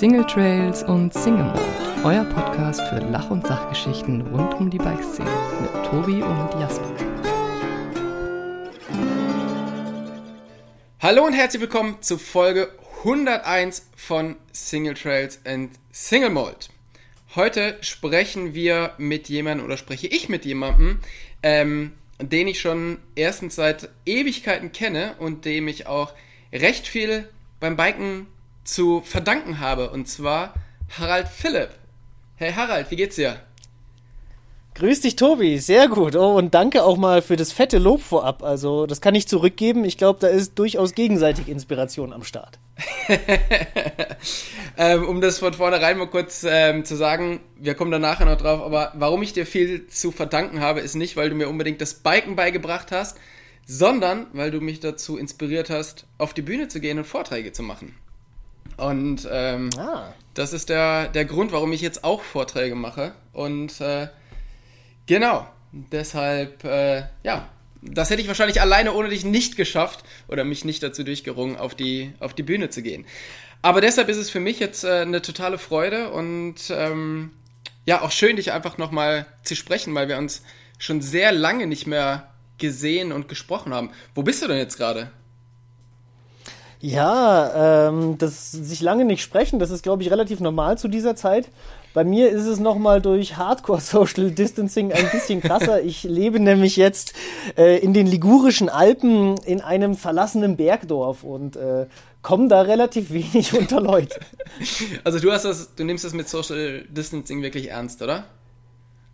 Single Trails und Single Mode, euer Podcast für Lach- und Sachgeschichten rund um die Bikeszene mit Tobi und Jasper. Hallo und herzlich willkommen zu Folge 101 von Single Trails and Single Mode. Heute sprechen wir mit jemandem oder spreche ich mit jemandem, ähm, den ich schon erstens seit Ewigkeiten kenne und dem ich auch recht viel beim Biken zu verdanken habe. Und zwar Harald Philipp. Hey Harald, wie geht's dir? Grüß dich, Tobi. Sehr gut. Oh, und danke auch mal für das fette Lob vorab. Also, das kann ich zurückgeben. Ich glaube, da ist durchaus gegenseitig Inspiration am Start. ähm, um das von vornherein mal kurz ähm, zu sagen, wir kommen da nachher noch drauf, aber warum ich dir viel zu verdanken habe, ist nicht, weil du mir unbedingt das Biken beigebracht hast, sondern weil du mich dazu inspiriert hast, auf die Bühne zu gehen und Vorträge zu machen. Und ähm, ah. das ist der, der Grund, warum ich jetzt auch Vorträge mache. Und äh, genau, deshalb, äh, ja, das hätte ich wahrscheinlich alleine ohne dich nicht geschafft oder mich nicht dazu durchgerungen, auf die, auf die Bühne zu gehen. Aber deshalb ist es für mich jetzt äh, eine totale Freude und ähm, ja, auch schön, dich einfach nochmal zu sprechen, weil wir uns schon sehr lange nicht mehr gesehen und gesprochen haben. Wo bist du denn jetzt gerade? Ja, ähm, das sich lange nicht sprechen, das ist, glaube ich, relativ normal zu dieser Zeit. Bei mir ist es nochmal durch Hardcore Social Distancing ein bisschen krasser. Ich lebe nämlich jetzt äh, in den ligurischen Alpen in einem verlassenen Bergdorf und äh, komme da relativ wenig unter Leute. Also du hast das, du nimmst das mit Social Distancing wirklich ernst, oder?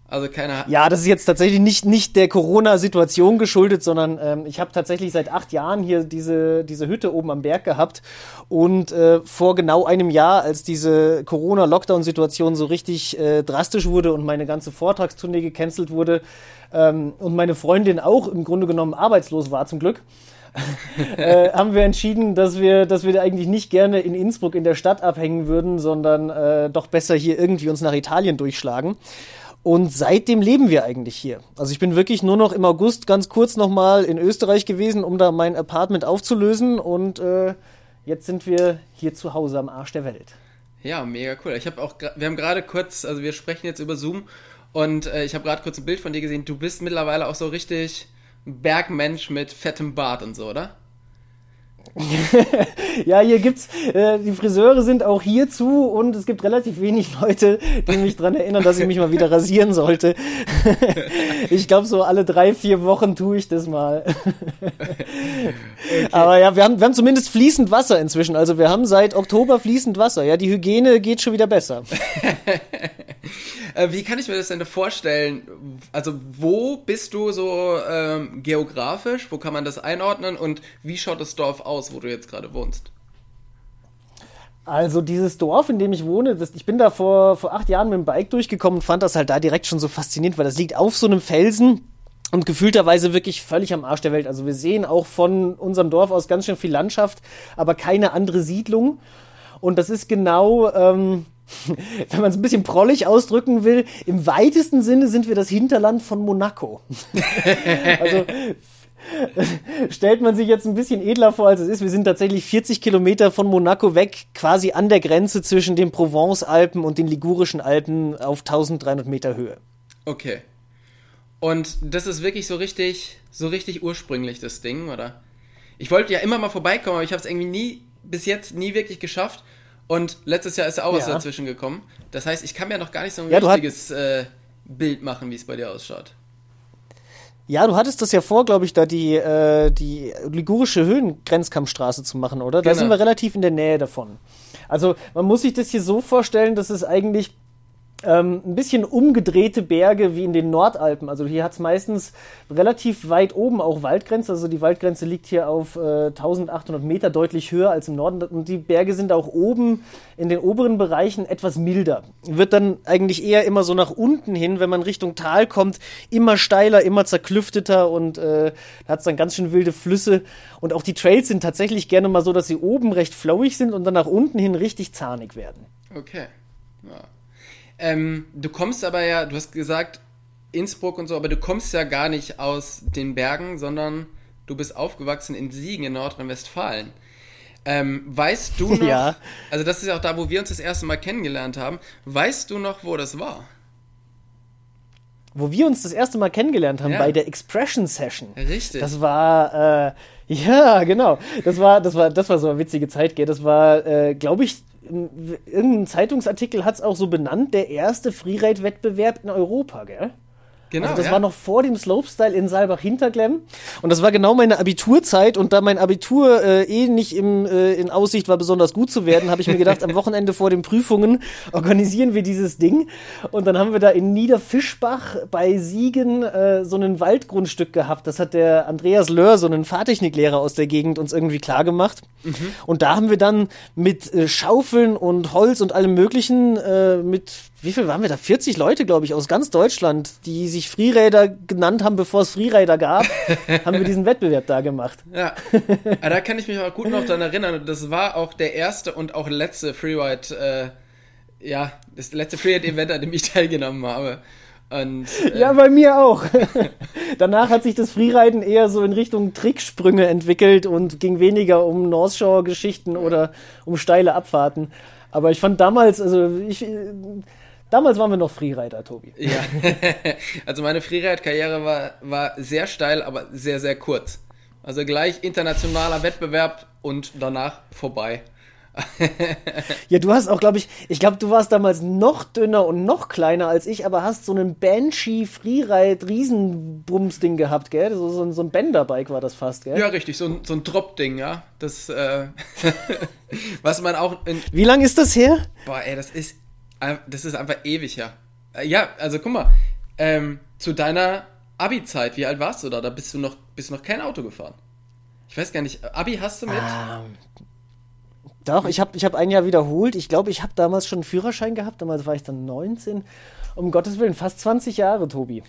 Also keine Ja, das ist jetzt tatsächlich nicht, nicht der Corona-Situation geschuldet, sondern ähm, ich habe tatsächlich seit acht Jahren hier diese, diese Hütte oben am Berg gehabt. Und äh, vor genau einem Jahr, als diese Corona-Lockdown-Situation so richtig äh, drastisch wurde und meine ganze Vortragstournee gecancelt wurde ähm, und meine Freundin auch im Grunde genommen arbeitslos war zum Glück, äh, haben wir entschieden, dass wir, dass wir eigentlich nicht gerne in Innsbruck in der Stadt abhängen würden, sondern äh, doch besser hier irgendwie uns nach Italien durchschlagen. Und seitdem leben wir eigentlich hier. Also ich bin wirklich nur noch im August ganz kurz nochmal in Österreich gewesen, um da mein Apartment aufzulösen. Und äh, jetzt sind wir hier zu Hause am Arsch der Welt. Ja, mega cool. Ich habe auch, wir haben gerade kurz, also wir sprechen jetzt über Zoom und äh, ich habe gerade kurz ein Bild von dir gesehen. Du bist mittlerweile auch so richtig Bergmensch mit fettem Bart und so, oder? ja, hier gibt's, äh, die Friseure sind auch hier zu und es gibt relativ wenig Leute, die mich daran erinnern, dass ich mich mal wieder rasieren sollte. ich glaube, so alle drei, vier Wochen tue ich das mal. okay. Aber ja, wir haben, wir haben zumindest fließend Wasser inzwischen. Also wir haben seit Oktober fließend Wasser. Ja, die Hygiene geht schon wieder besser. Äh, wie kann ich mir das denn vorstellen? Also, wo bist du so ähm, geografisch? Wo kann man das einordnen? Und wie schaut das Dorf aus, wo du jetzt gerade wohnst? Also dieses Dorf, in dem ich wohne, das, ich bin da vor, vor acht Jahren mit dem Bike durchgekommen und fand das halt da direkt schon so faszinierend, weil das liegt auf so einem Felsen und gefühlterweise wirklich völlig am Arsch der Welt. Also wir sehen auch von unserem Dorf aus ganz schön viel Landschaft, aber keine andere Siedlung. Und das ist genau, ähm, wenn man es ein bisschen prollig ausdrücken will, im weitesten Sinne sind wir das Hinterland von Monaco. also stellt man sich jetzt ein bisschen edler vor, als es ist. Wir sind tatsächlich 40 Kilometer von Monaco weg, quasi an der Grenze zwischen den Provence-Alpen und den Ligurischen Alpen auf 1300 Meter Höhe. Okay. Und das ist wirklich so richtig, so richtig ursprünglich, das Ding, oder? Ich wollte ja immer mal vorbeikommen, aber ich habe es irgendwie nie, bis jetzt nie wirklich geschafft. Und letztes Jahr ist ja auch was dazwischen gekommen. Das heißt, ich kann mir noch gar nicht so ein ja, richtiges äh, Bild machen, wie es bei dir ausschaut. Ja, du hattest das ja vor, glaube ich, da die, äh, die ligurische Höhengrenzkampfstraße zu machen, oder? Da genau. sind wir relativ in der Nähe davon. Also man muss sich das hier so vorstellen, dass es eigentlich ähm, ein bisschen umgedrehte Berge wie in den Nordalpen. Also hier hat es meistens relativ weit oben auch Waldgrenze. Also die Waldgrenze liegt hier auf äh, 1800 Meter, deutlich höher als im Norden. Und die Berge sind auch oben in den oberen Bereichen etwas milder. Wird dann eigentlich eher immer so nach unten hin, wenn man Richtung Tal kommt, immer steiler, immer zerklüfteter und äh, hat es dann ganz schön wilde Flüsse. Und auch die Trails sind tatsächlich gerne mal so, dass sie oben recht flowig sind und dann nach unten hin richtig zahnig werden. Okay. Ja. Ähm, du kommst aber ja, du hast gesagt Innsbruck und so, aber du kommst ja gar nicht aus den Bergen, sondern du bist aufgewachsen in Siegen in Nordrhein-Westfalen. Ähm, weißt du noch, ja. also das ist ja auch da, wo wir uns das erste Mal kennengelernt haben, weißt du noch, wo das war? Wo wir uns das erste Mal kennengelernt haben, ja. bei der Expression Session. Richtig. Das war, äh, ja, genau. Das war, das war, das war so eine witzige Zeit, gell? Das war, äh, glaube ich, irgendein Zeitungsartikel hat es auch so benannt, der erste Freeride-Wettbewerb in Europa, gell? Genau. Also das ja. war noch vor dem Slopestyle in Saalbach-Hinterglemm. Und das war genau meine Abiturzeit. Und da mein Abitur äh, eh nicht im, äh, in Aussicht war, besonders gut zu werden, habe ich mir gedacht, am Wochenende vor den Prüfungen organisieren wir dieses Ding. Und dann haben wir da in Niederfischbach bei Siegen äh, so ein Waldgrundstück gehabt. Das hat der Andreas Löhr, so ein Fahrtechniklehrer aus der Gegend, uns irgendwie klar gemacht. Mhm. Und da haben wir dann mit äh, Schaufeln und Holz und allem Möglichen äh, mit wie viel waren wir da? 40 Leute, glaube ich, aus ganz Deutschland, die sich Freerider genannt haben, bevor es Freerider gab, haben wir diesen Wettbewerb da gemacht. Ja. ja. da kann ich mich auch gut noch daran erinnern. Das war auch der erste und auch letzte Freeride, äh, ja, das letzte Freeride-Event, an dem ich teilgenommen habe. Und, äh, ja, bei mir auch. Danach hat sich das Freeriden eher so in Richtung Tricksprünge entwickelt und ging weniger um North Shore-Geschichten oder um steile Abfahrten. Aber ich fand damals, also ich, Damals waren wir noch Freerider, Tobi. Ja, also meine Freeride-Karriere war, war sehr steil, aber sehr, sehr kurz. Also gleich internationaler Wettbewerb und danach vorbei. ja, du hast auch, glaube ich, ich glaube, du warst damals noch dünner und noch kleiner als ich, aber hast so einen Banshee Freeride Riesenbums-Ding gehabt, gell? So, so, so ein Bänderbike war das fast, gell? Ja, richtig, so ein, so ein Drop-Ding, ja. Das, äh, was man auch. Wie lange ist das her? Boah, ey, das ist das ist einfach ewig her. Äh, ja, also guck mal, ähm, zu deiner Abi-Zeit, wie alt warst du da? Da bist du noch, bist du noch kein Auto gefahren. Ich weiß gar nicht, Abi hast du mit? Ähm, doch, ich habe ich hab ein Jahr wiederholt. Ich glaube, ich habe damals schon einen Führerschein gehabt. Damals war ich dann 19. Um Gottes Willen, fast 20 Jahre, Tobi.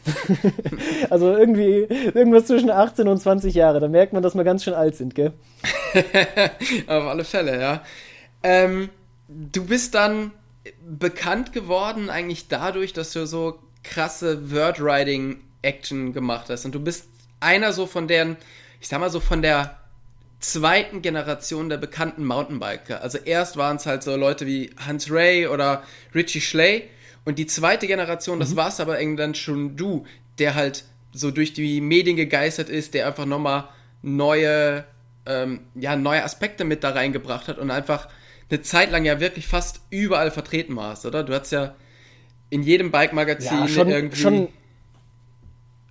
also irgendwie irgendwas zwischen 18 und 20 Jahre. Da merkt man, dass wir ganz schön alt sind, gell? Auf alle Fälle, ja. Ähm, du bist dann bekannt geworden eigentlich dadurch, dass du so krasse Wordwriting-Action gemacht hast. Und du bist einer so von deren, ich sag mal so von der zweiten Generation der bekannten Mountainbiker. Also erst waren es halt so Leute wie Hans Ray oder Richie Schley. Und die zweite Generation, mhm. das warst aber irgendwann schon du, der halt so durch die Medien gegeistert ist, der einfach nochmal neue, ähm, ja, neue Aspekte mit da reingebracht hat und einfach eine Zeit lang ja wirklich fast überall vertreten warst, oder? Du hast ja in jedem Bike-Magazin ja, schon, irgendwie. Schon,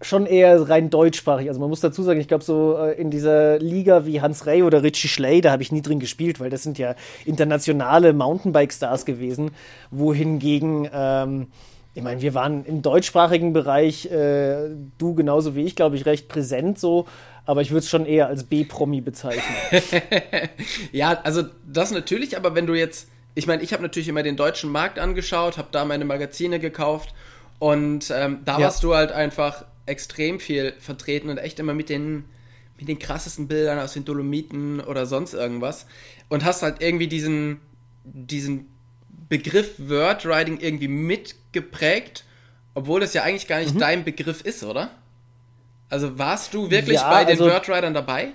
schon eher rein deutschsprachig. Also man muss dazu sagen, ich glaube, so äh, in dieser Liga wie Hans Rey oder Richie Schley, da habe ich nie drin gespielt, weil das sind ja internationale Mountainbike-Stars gewesen, wohingegen. Ähm, ich meine, wir waren im deutschsprachigen Bereich, äh, du genauso wie ich, glaube ich, recht präsent so aber ich würde es schon eher als B-Promi bezeichnen. ja, also das natürlich, aber wenn du jetzt, ich meine, ich habe natürlich immer den deutschen Markt angeschaut, habe da meine Magazine gekauft und ähm, da ja. warst du halt einfach extrem viel vertreten und echt immer mit den mit den krassesten Bildern aus den Dolomiten oder sonst irgendwas und hast halt irgendwie diesen diesen Begriff Wordwriting irgendwie mitgeprägt, obwohl das ja eigentlich gar nicht mhm. dein Begriff ist, oder? Also warst du wirklich ja, bei den also, Wordridern dabei?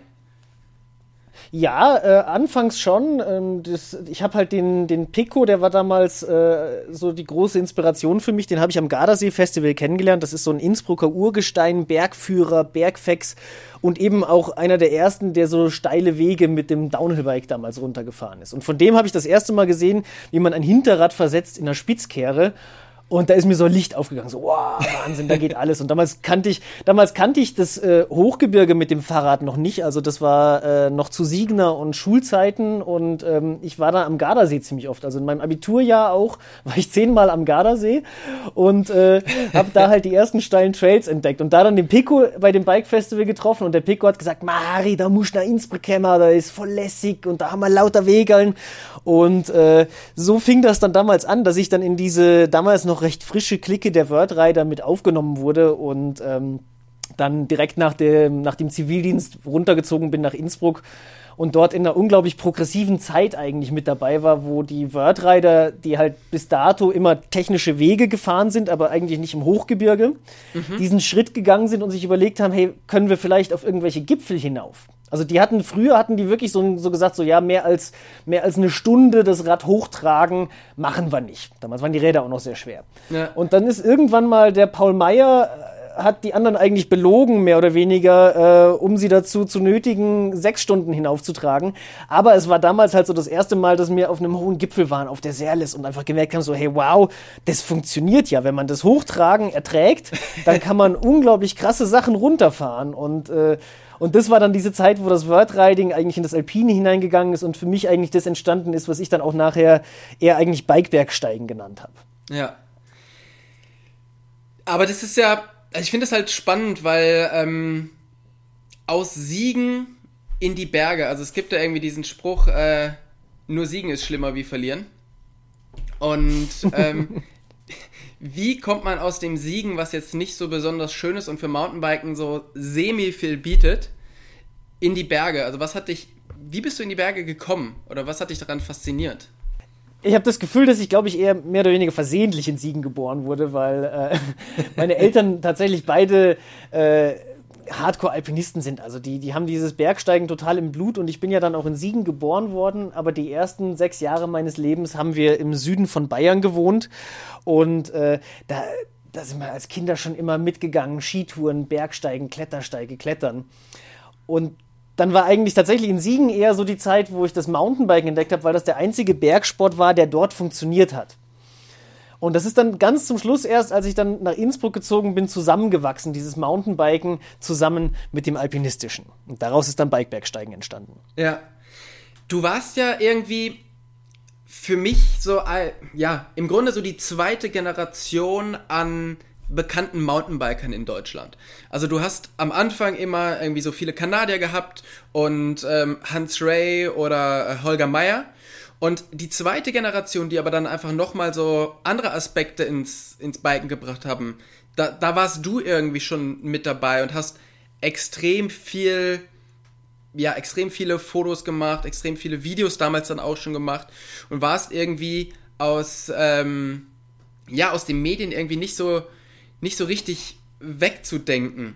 Ja, äh, anfangs schon. Ähm, das, ich habe halt den, den Pico, der war damals äh, so die große Inspiration für mich. Den habe ich am Gardasee-Festival kennengelernt. Das ist so ein Innsbrucker Urgestein, Bergführer, Bergfex und eben auch einer der ersten, der so steile Wege mit dem Downhillbike damals runtergefahren ist. Und von dem habe ich das erste Mal gesehen, wie man ein Hinterrad versetzt in einer Spitzkehre. Und da ist mir so ein Licht aufgegangen, so, wow, Wahnsinn, da geht alles. Und damals kannte ich, damals kannte ich das äh, Hochgebirge mit dem Fahrrad noch nicht. Also das war äh, noch zu Siegner und Schulzeiten und ähm, ich war da am Gardasee ziemlich oft. Also in meinem Abiturjahr auch war ich zehnmal am Gardasee und äh, habe da halt die ersten steilen Trails entdeckt. Und da dann den Pico bei dem Bike Festival getroffen und der Pico hat gesagt, Mari, da musst du nach Innsbruck kommen, da ist voll lässig und da haben wir lauter Wegeln. Und äh, so fing das dann damals an, dass ich dann in diese damals noch recht frische Clique der Wordrider mit aufgenommen wurde und ähm, dann direkt nach dem, nach dem Zivildienst runtergezogen bin nach Innsbruck und dort in einer unglaublich progressiven Zeit eigentlich mit dabei war, wo die Wordrider, die halt bis dato immer technische Wege gefahren sind, aber eigentlich nicht im Hochgebirge, mhm. diesen Schritt gegangen sind und sich überlegt haben, hey, können wir vielleicht auf irgendwelche Gipfel hinauf? Also die hatten früher hatten die wirklich so, so gesagt so ja mehr als mehr als eine Stunde das Rad hochtragen machen wir nicht. Damals waren die Räder auch noch sehr schwer. Ja. Und dann ist irgendwann mal der Paul Meyer äh, hat die anderen eigentlich belogen, mehr oder weniger, äh, um sie dazu zu nötigen, sechs Stunden hinaufzutragen. Aber es war damals halt so das erste Mal, dass wir auf einem hohen Gipfel waren, auf der Serlis und einfach gemerkt haben, so, hey, wow, das funktioniert ja. Wenn man das Hochtragen erträgt, dann kann man unglaublich krasse Sachen runterfahren. Und äh, und das war dann diese Zeit, wo das Wordriding eigentlich in das Alpine hineingegangen ist und für mich eigentlich das entstanden ist, was ich dann auch nachher eher eigentlich Bikebergsteigen genannt habe. Ja. Aber das ist ja, also ich finde das halt spannend, weil ähm, aus Siegen in die Berge, also es gibt ja irgendwie diesen Spruch, äh, nur Siegen ist schlimmer wie verlieren. Und ähm, wie kommt man aus dem Siegen, was jetzt nicht so besonders schön ist und für Mountainbiken so semi viel bietet, in die Berge? Also was hat dich, wie bist du in die Berge gekommen oder was hat dich daran fasziniert? Ich habe das Gefühl, dass ich, glaube ich, eher mehr oder weniger versehentlich in Siegen geboren wurde, weil äh, meine Eltern tatsächlich beide äh, Hardcore-Alpinisten sind. Also die, die haben dieses Bergsteigen total im Blut und ich bin ja dann auch in Siegen geboren worden, aber die ersten sechs Jahre meines Lebens haben wir im Süden von Bayern gewohnt und äh, da, da sind wir als Kinder schon immer mitgegangen, Skitouren, Bergsteigen, Klettersteige, Klettern. Und dann war eigentlich tatsächlich in Siegen eher so die Zeit, wo ich das Mountainbiken entdeckt habe, weil das der einzige Bergsport war, der dort funktioniert hat. Und das ist dann ganz zum Schluss erst, als ich dann nach Innsbruck gezogen bin, zusammengewachsen, dieses Mountainbiken zusammen mit dem Alpinistischen. Und daraus ist dann Bikebergsteigen entstanden. Ja. Du warst ja irgendwie für mich so, ja, im Grunde so die zweite Generation an bekannten Mountainbikern in Deutschland. Also du hast am Anfang immer irgendwie so viele Kanadier gehabt und ähm, Hans Ray oder äh, Holger Meyer. Und die zweite Generation, die aber dann einfach nochmal so andere Aspekte ins, ins Biken gebracht haben, da, da warst du irgendwie schon mit dabei und hast extrem viel, ja, extrem viele Fotos gemacht, extrem viele Videos damals dann auch schon gemacht und warst irgendwie aus, ähm, ja, aus den Medien irgendwie nicht so, nicht so richtig wegzudenken.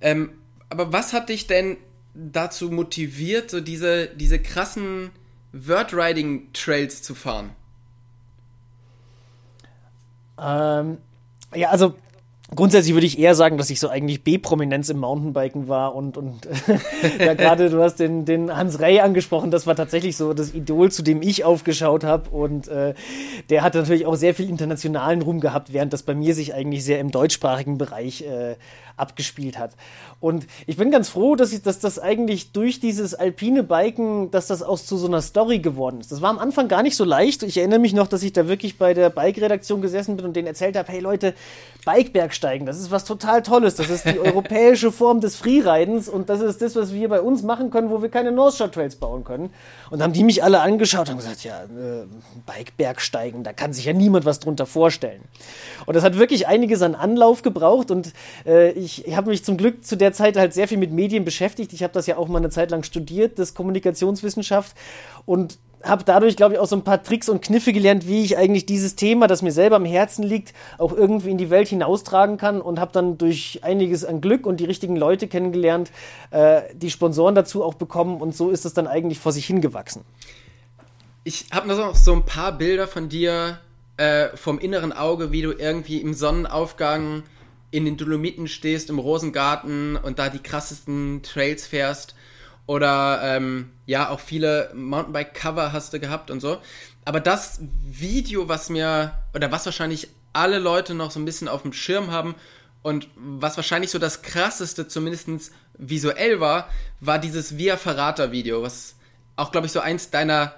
Ähm, aber was hat dich denn dazu motiviert, so diese, diese krassen Wordriding-Trails zu fahren? Ähm, ja, also Grundsätzlich würde ich eher sagen, dass ich so eigentlich B-Prominenz im Mountainbiken war und, und ja, gerade du hast den, den Hans Rey angesprochen, das war tatsächlich so das Idol, zu dem ich aufgeschaut habe und äh, der hat natürlich auch sehr viel internationalen Ruhm gehabt, während das bei mir sich eigentlich sehr im deutschsprachigen Bereich äh, abgespielt hat. Und ich bin ganz froh, dass, ich, dass das eigentlich durch dieses alpine Biken, dass das auch zu so einer Story geworden ist. Das war am Anfang gar nicht so leicht. Ich erinnere mich noch, dass ich da wirklich bei der Bike-Redaktion gesessen bin und denen erzählt habe, hey Leute, Bikebergsteigen, das ist was total Tolles. Das ist die europäische Form des Freeridens und das ist das, was wir bei uns machen können, wo wir keine North Shore Trails bauen können. Und haben die mich alle angeschaut und gesagt, ja, äh, Bikebergsteigen, da kann sich ja niemand was drunter vorstellen. Und das hat wirklich einiges an Anlauf gebraucht und äh, ich, ich habe mich zum Glück zu der Zeit halt sehr viel mit Medien beschäftigt. Ich habe das ja auch mal eine Zeit lang studiert, das Kommunikationswissenschaft und habe dadurch, glaube ich, auch so ein paar Tricks und Kniffe gelernt, wie ich eigentlich dieses Thema, das mir selber am Herzen liegt, auch irgendwie in die Welt hinaustragen kann und habe dann durch einiges an Glück und die richtigen Leute kennengelernt, äh, die Sponsoren dazu auch bekommen und so ist es dann eigentlich vor sich hingewachsen. Ich habe noch so ein paar Bilder von dir äh, vom inneren Auge, wie du irgendwie im Sonnenaufgang in den Dolomiten stehst, im Rosengarten und da die krassesten Trails fährst. Oder ähm, ja, auch viele Mountainbike-Cover hast du gehabt und so. Aber das Video, was mir, oder was wahrscheinlich alle Leute noch so ein bisschen auf dem Schirm haben und was wahrscheinlich so das krasseste, zumindest visuell war, war dieses Via Verrater-Video, was auch, glaube ich, so eins deiner,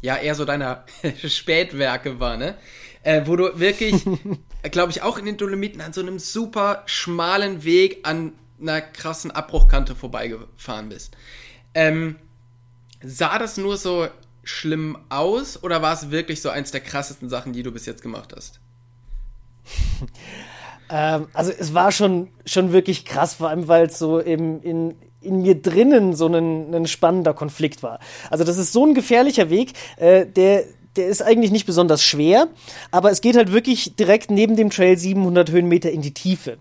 ja, eher so deiner Spätwerke war, ne? Äh, wo du wirklich, glaube ich, auch in den Dolomiten an so einem super schmalen Weg an einer krassen Abbruchkante vorbeigefahren bist. Ähm, sah das nur so schlimm aus oder war es wirklich so eins der krassesten Sachen, die du bis jetzt gemacht hast? ähm, also es war schon, schon wirklich krass, vor allem weil es so im, in, in mir drinnen so ein, ein spannender Konflikt war. Also das ist so ein gefährlicher Weg, äh, der der ist eigentlich nicht besonders schwer, aber es geht halt wirklich direkt neben dem Trail 700 Höhenmeter in die Tiefe.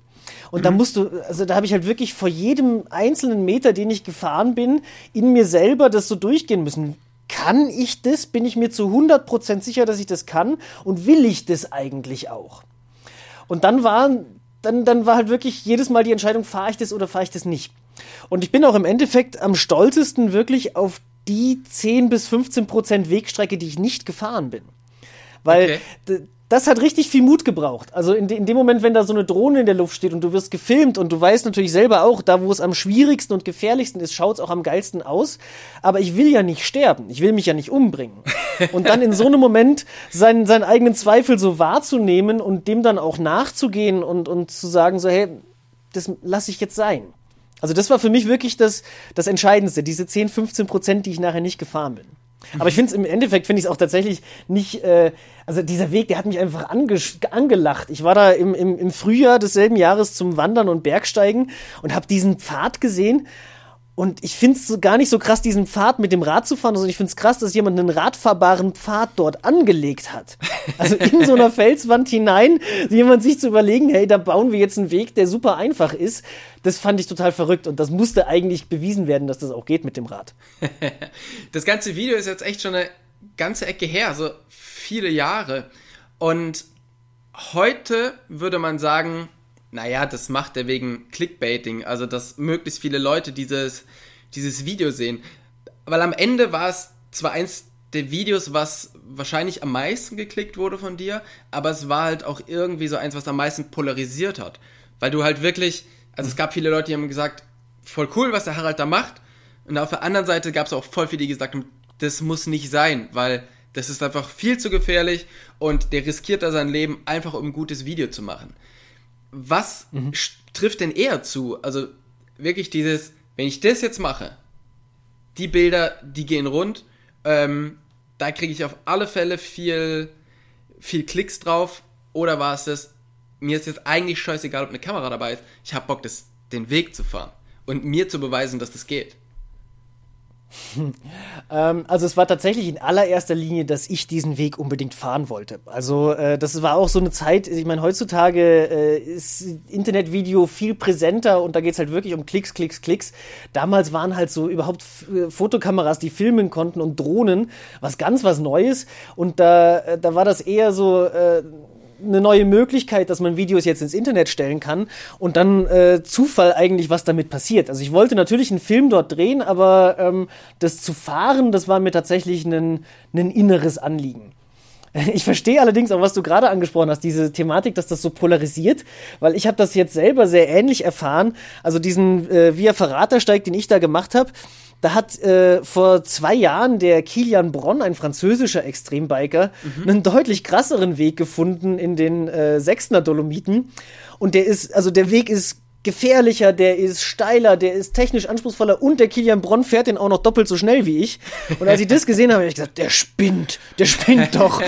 Und mhm. da musst du, also da habe ich halt wirklich vor jedem einzelnen Meter, den ich gefahren bin, in mir selber das so durchgehen müssen. Kann ich das? Bin ich mir zu 100% sicher, dass ich das kann? Und will ich das eigentlich auch? Und dann war, dann, dann war halt wirklich jedes Mal die Entscheidung, fahre ich das oder fahre ich das nicht? Und ich bin auch im Endeffekt am stolzesten wirklich auf die 10 bis 15 Prozent Wegstrecke, die ich nicht gefahren bin. Weil okay das hat richtig viel Mut gebraucht. Also in, in, dem Moment, wenn da so eine Drohne in der Luft steht und du wirst gefilmt und du weißt natürlich selber auch, da wo es am schwierigsten und gefährlichsten ist, schaut es auch am geilsten aus. Aber ich will ja nicht sterben. Ich will mich ja nicht umbringen. Und dann in so einem Moment seinen, seinen eigenen Zweifel so wahrzunehmen und dem dann auch nachzugehen und, und zu sagen so, hey, das lasse ich jetzt sein. Also das war für mich wirklich das, das Entscheidendste, diese 10, 15 Prozent, die ich nachher nicht gefahren bin. Aber ich finde es im Endeffekt, finde ich es auch tatsächlich nicht, äh, also dieser Weg, der hat mich einfach angelacht. Ich war da im, im, im Frühjahr desselben Jahres zum Wandern und Bergsteigen und habe diesen Pfad gesehen und ich finde es gar nicht so krass, diesen Pfad mit dem Rad zu fahren, sondern ich finde es krass, dass jemand einen radfahrbaren Pfad dort angelegt hat. Also in so einer Felswand hinein, jemand sich zu überlegen, hey, da bauen wir jetzt einen Weg, der super einfach ist. Das fand ich total verrückt und das musste eigentlich bewiesen werden, dass das auch geht mit dem Rad. das ganze Video ist jetzt echt schon eine ganze Ecke her, also viele Jahre. Und heute würde man sagen, naja, das macht er wegen Clickbaiting, also dass möglichst viele Leute dieses, dieses Video sehen. Weil am Ende war es zwar eins der Videos, was wahrscheinlich am meisten geklickt wurde von dir, aber es war halt auch irgendwie so eins, was am meisten polarisiert hat. Weil du halt wirklich, also es gab viele Leute, die haben gesagt, voll cool, was der Harald da macht. Und auf der anderen Seite gab es auch voll viele, die gesagt haben, das muss nicht sein, weil das ist einfach viel zu gefährlich und der riskiert da sein Leben einfach, um ein gutes Video zu machen was mhm. trifft denn eher zu? Also wirklich dieses, wenn ich das jetzt mache, die Bilder, die gehen rund, ähm, da kriege ich auf alle Fälle viel, viel Klicks drauf. Oder war es das, mir ist jetzt eigentlich scheißegal, ob eine Kamera dabei ist, ich habe Bock, das, den Weg zu fahren und mir zu beweisen, dass das geht. ähm, also es war tatsächlich in allererster Linie, dass ich diesen Weg unbedingt fahren wollte. Also äh, das war auch so eine Zeit, ich meine, heutzutage äh, ist Internetvideo viel präsenter und da geht es halt wirklich um Klicks, Klicks, Klicks. Damals waren halt so überhaupt äh, Fotokameras, die filmen konnten und Drohnen, was ganz was Neues. Und da, da war das eher so äh, eine neue Möglichkeit, dass man Videos jetzt ins Internet stellen kann und dann äh, Zufall eigentlich, was damit passiert. Also ich wollte natürlich einen Film dort drehen, aber ähm, das zu fahren, das war mir tatsächlich ein, ein inneres Anliegen. Ich verstehe allerdings auch, was du gerade angesprochen hast, diese Thematik, dass das so polarisiert, weil ich habe das jetzt selber sehr ähnlich erfahren. Also diesen äh, Via Verratersteig, den ich da gemacht habe, da hat äh, vor zwei Jahren der Kilian Bronn, ein französischer Extrembiker, mhm. einen deutlich krasseren Weg gefunden in den äh, Sechsner Dolomiten. Und der ist, also der Weg ist gefährlicher, der ist steiler, der ist technisch anspruchsvoller und der Kilian Bronn fährt den auch noch doppelt so schnell wie ich. Und als ich das gesehen habe, habe ich gesagt, der spinnt, der spinnt doch.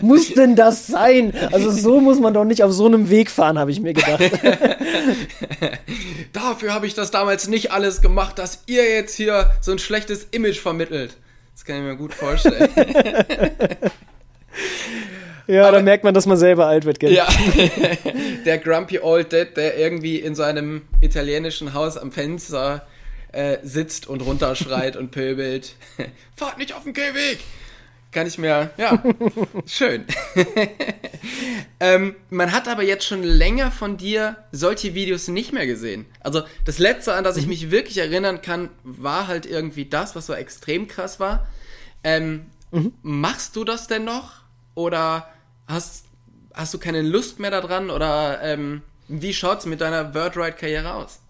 muss denn das sein? Also so muss man doch nicht auf so einem Weg fahren, habe ich mir gedacht. Dafür habe ich das damals nicht alles gemacht, dass ihr jetzt hier so ein schlechtes Image vermittelt. Das kann ich mir gut vorstellen. Ja, da merkt man, dass man selber alt wird, gell? Ja. der Grumpy Old Dad, der irgendwie in seinem italienischen Haus am Fenster äh, sitzt und runterschreit und pöbelt. Fahrt nicht auf den Gehweg! Kann ich mir, ja, schön. ähm, man hat aber jetzt schon länger von dir solche Videos nicht mehr gesehen. Also das letzte, an das ich mhm. mich wirklich erinnern kann, war halt irgendwie das, was so extrem krass war. Ähm, mhm. Machst du das denn noch? Oder hast, hast du keine Lust mehr daran oder ähm, wie schaut's mit deiner Wordride-Karriere aus?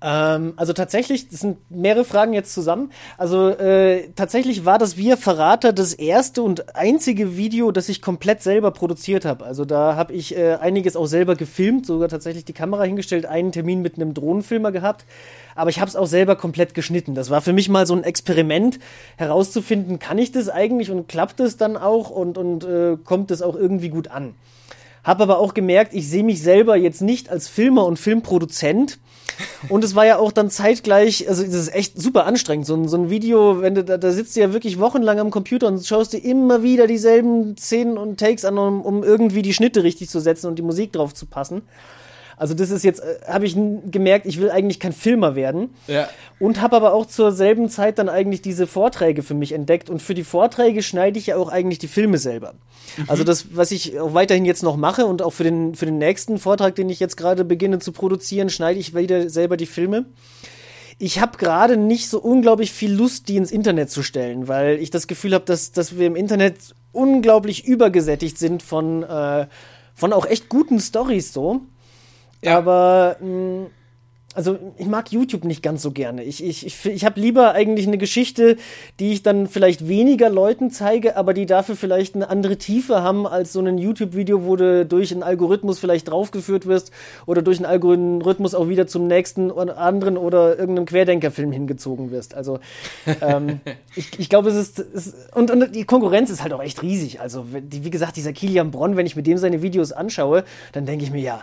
Ähm, also tatsächlich, das sind mehrere Fragen jetzt zusammen. Also äh, tatsächlich war das Wir Verrater das erste und einzige Video, das ich komplett selber produziert habe. Also da habe ich äh, einiges auch selber gefilmt, sogar tatsächlich die Kamera hingestellt, einen Termin mit einem Drohnenfilmer gehabt aber ich habe es auch selber komplett geschnitten. Das war für mich mal so ein Experiment, herauszufinden, kann ich das eigentlich und klappt es dann auch und, und äh, kommt es auch irgendwie gut an. Hab aber auch gemerkt, ich sehe mich selber jetzt nicht als Filmer und Filmproduzent. Und es war ja auch dann zeitgleich, also das ist echt super anstrengend. So ein, so ein Video, wenn du da, da sitzt du ja wirklich wochenlang am Computer und schaust dir immer wieder dieselben Szenen und Takes an, um, um irgendwie die Schnitte richtig zu setzen und die Musik drauf zu passen. Also das ist jetzt, äh, habe ich gemerkt, ich will eigentlich kein Filmer werden. Ja. Und habe aber auch zur selben Zeit dann eigentlich diese Vorträge für mich entdeckt. Und für die Vorträge schneide ich ja auch eigentlich die Filme selber. Mhm. Also das, was ich auch weiterhin jetzt noch mache und auch für den, für den nächsten Vortrag, den ich jetzt gerade beginne zu produzieren, schneide ich wieder selber die Filme ich habe gerade nicht so unglaublich viel Lust, die ins Internet zu stellen, weil ich das Gefühl habe, dass, dass wir im Internet unglaublich übergesättigt sind von, äh, von auch echt guten Stories so. Ja. Aber mh, mm, also ich mag YouTube nicht ganz so gerne. Ich, ich, ich, ich habe lieber eigentlich eine Geschichte, die ich dann vielleicht weniger Leuten zeige, aber die dafür vielleicht eine andere Tiefe haben als so ein YouTube-Video, wo du durch einen Algorithmus vielleicht draufgeführt wirst oder durch einen Algorithmus auch wieder zum nächsten oder anderen oder irgendeinem Querdenkerfilm hingezogen wirst. Also ähm, ich, ich glaube, es ist, es, und, und die Konkurrenz ist halt auch echt riesig. Also wie gesagt, dieser Kilian Bronn, wenn ich mit dem seine Videos anschaue, dann denke ich mir, ja,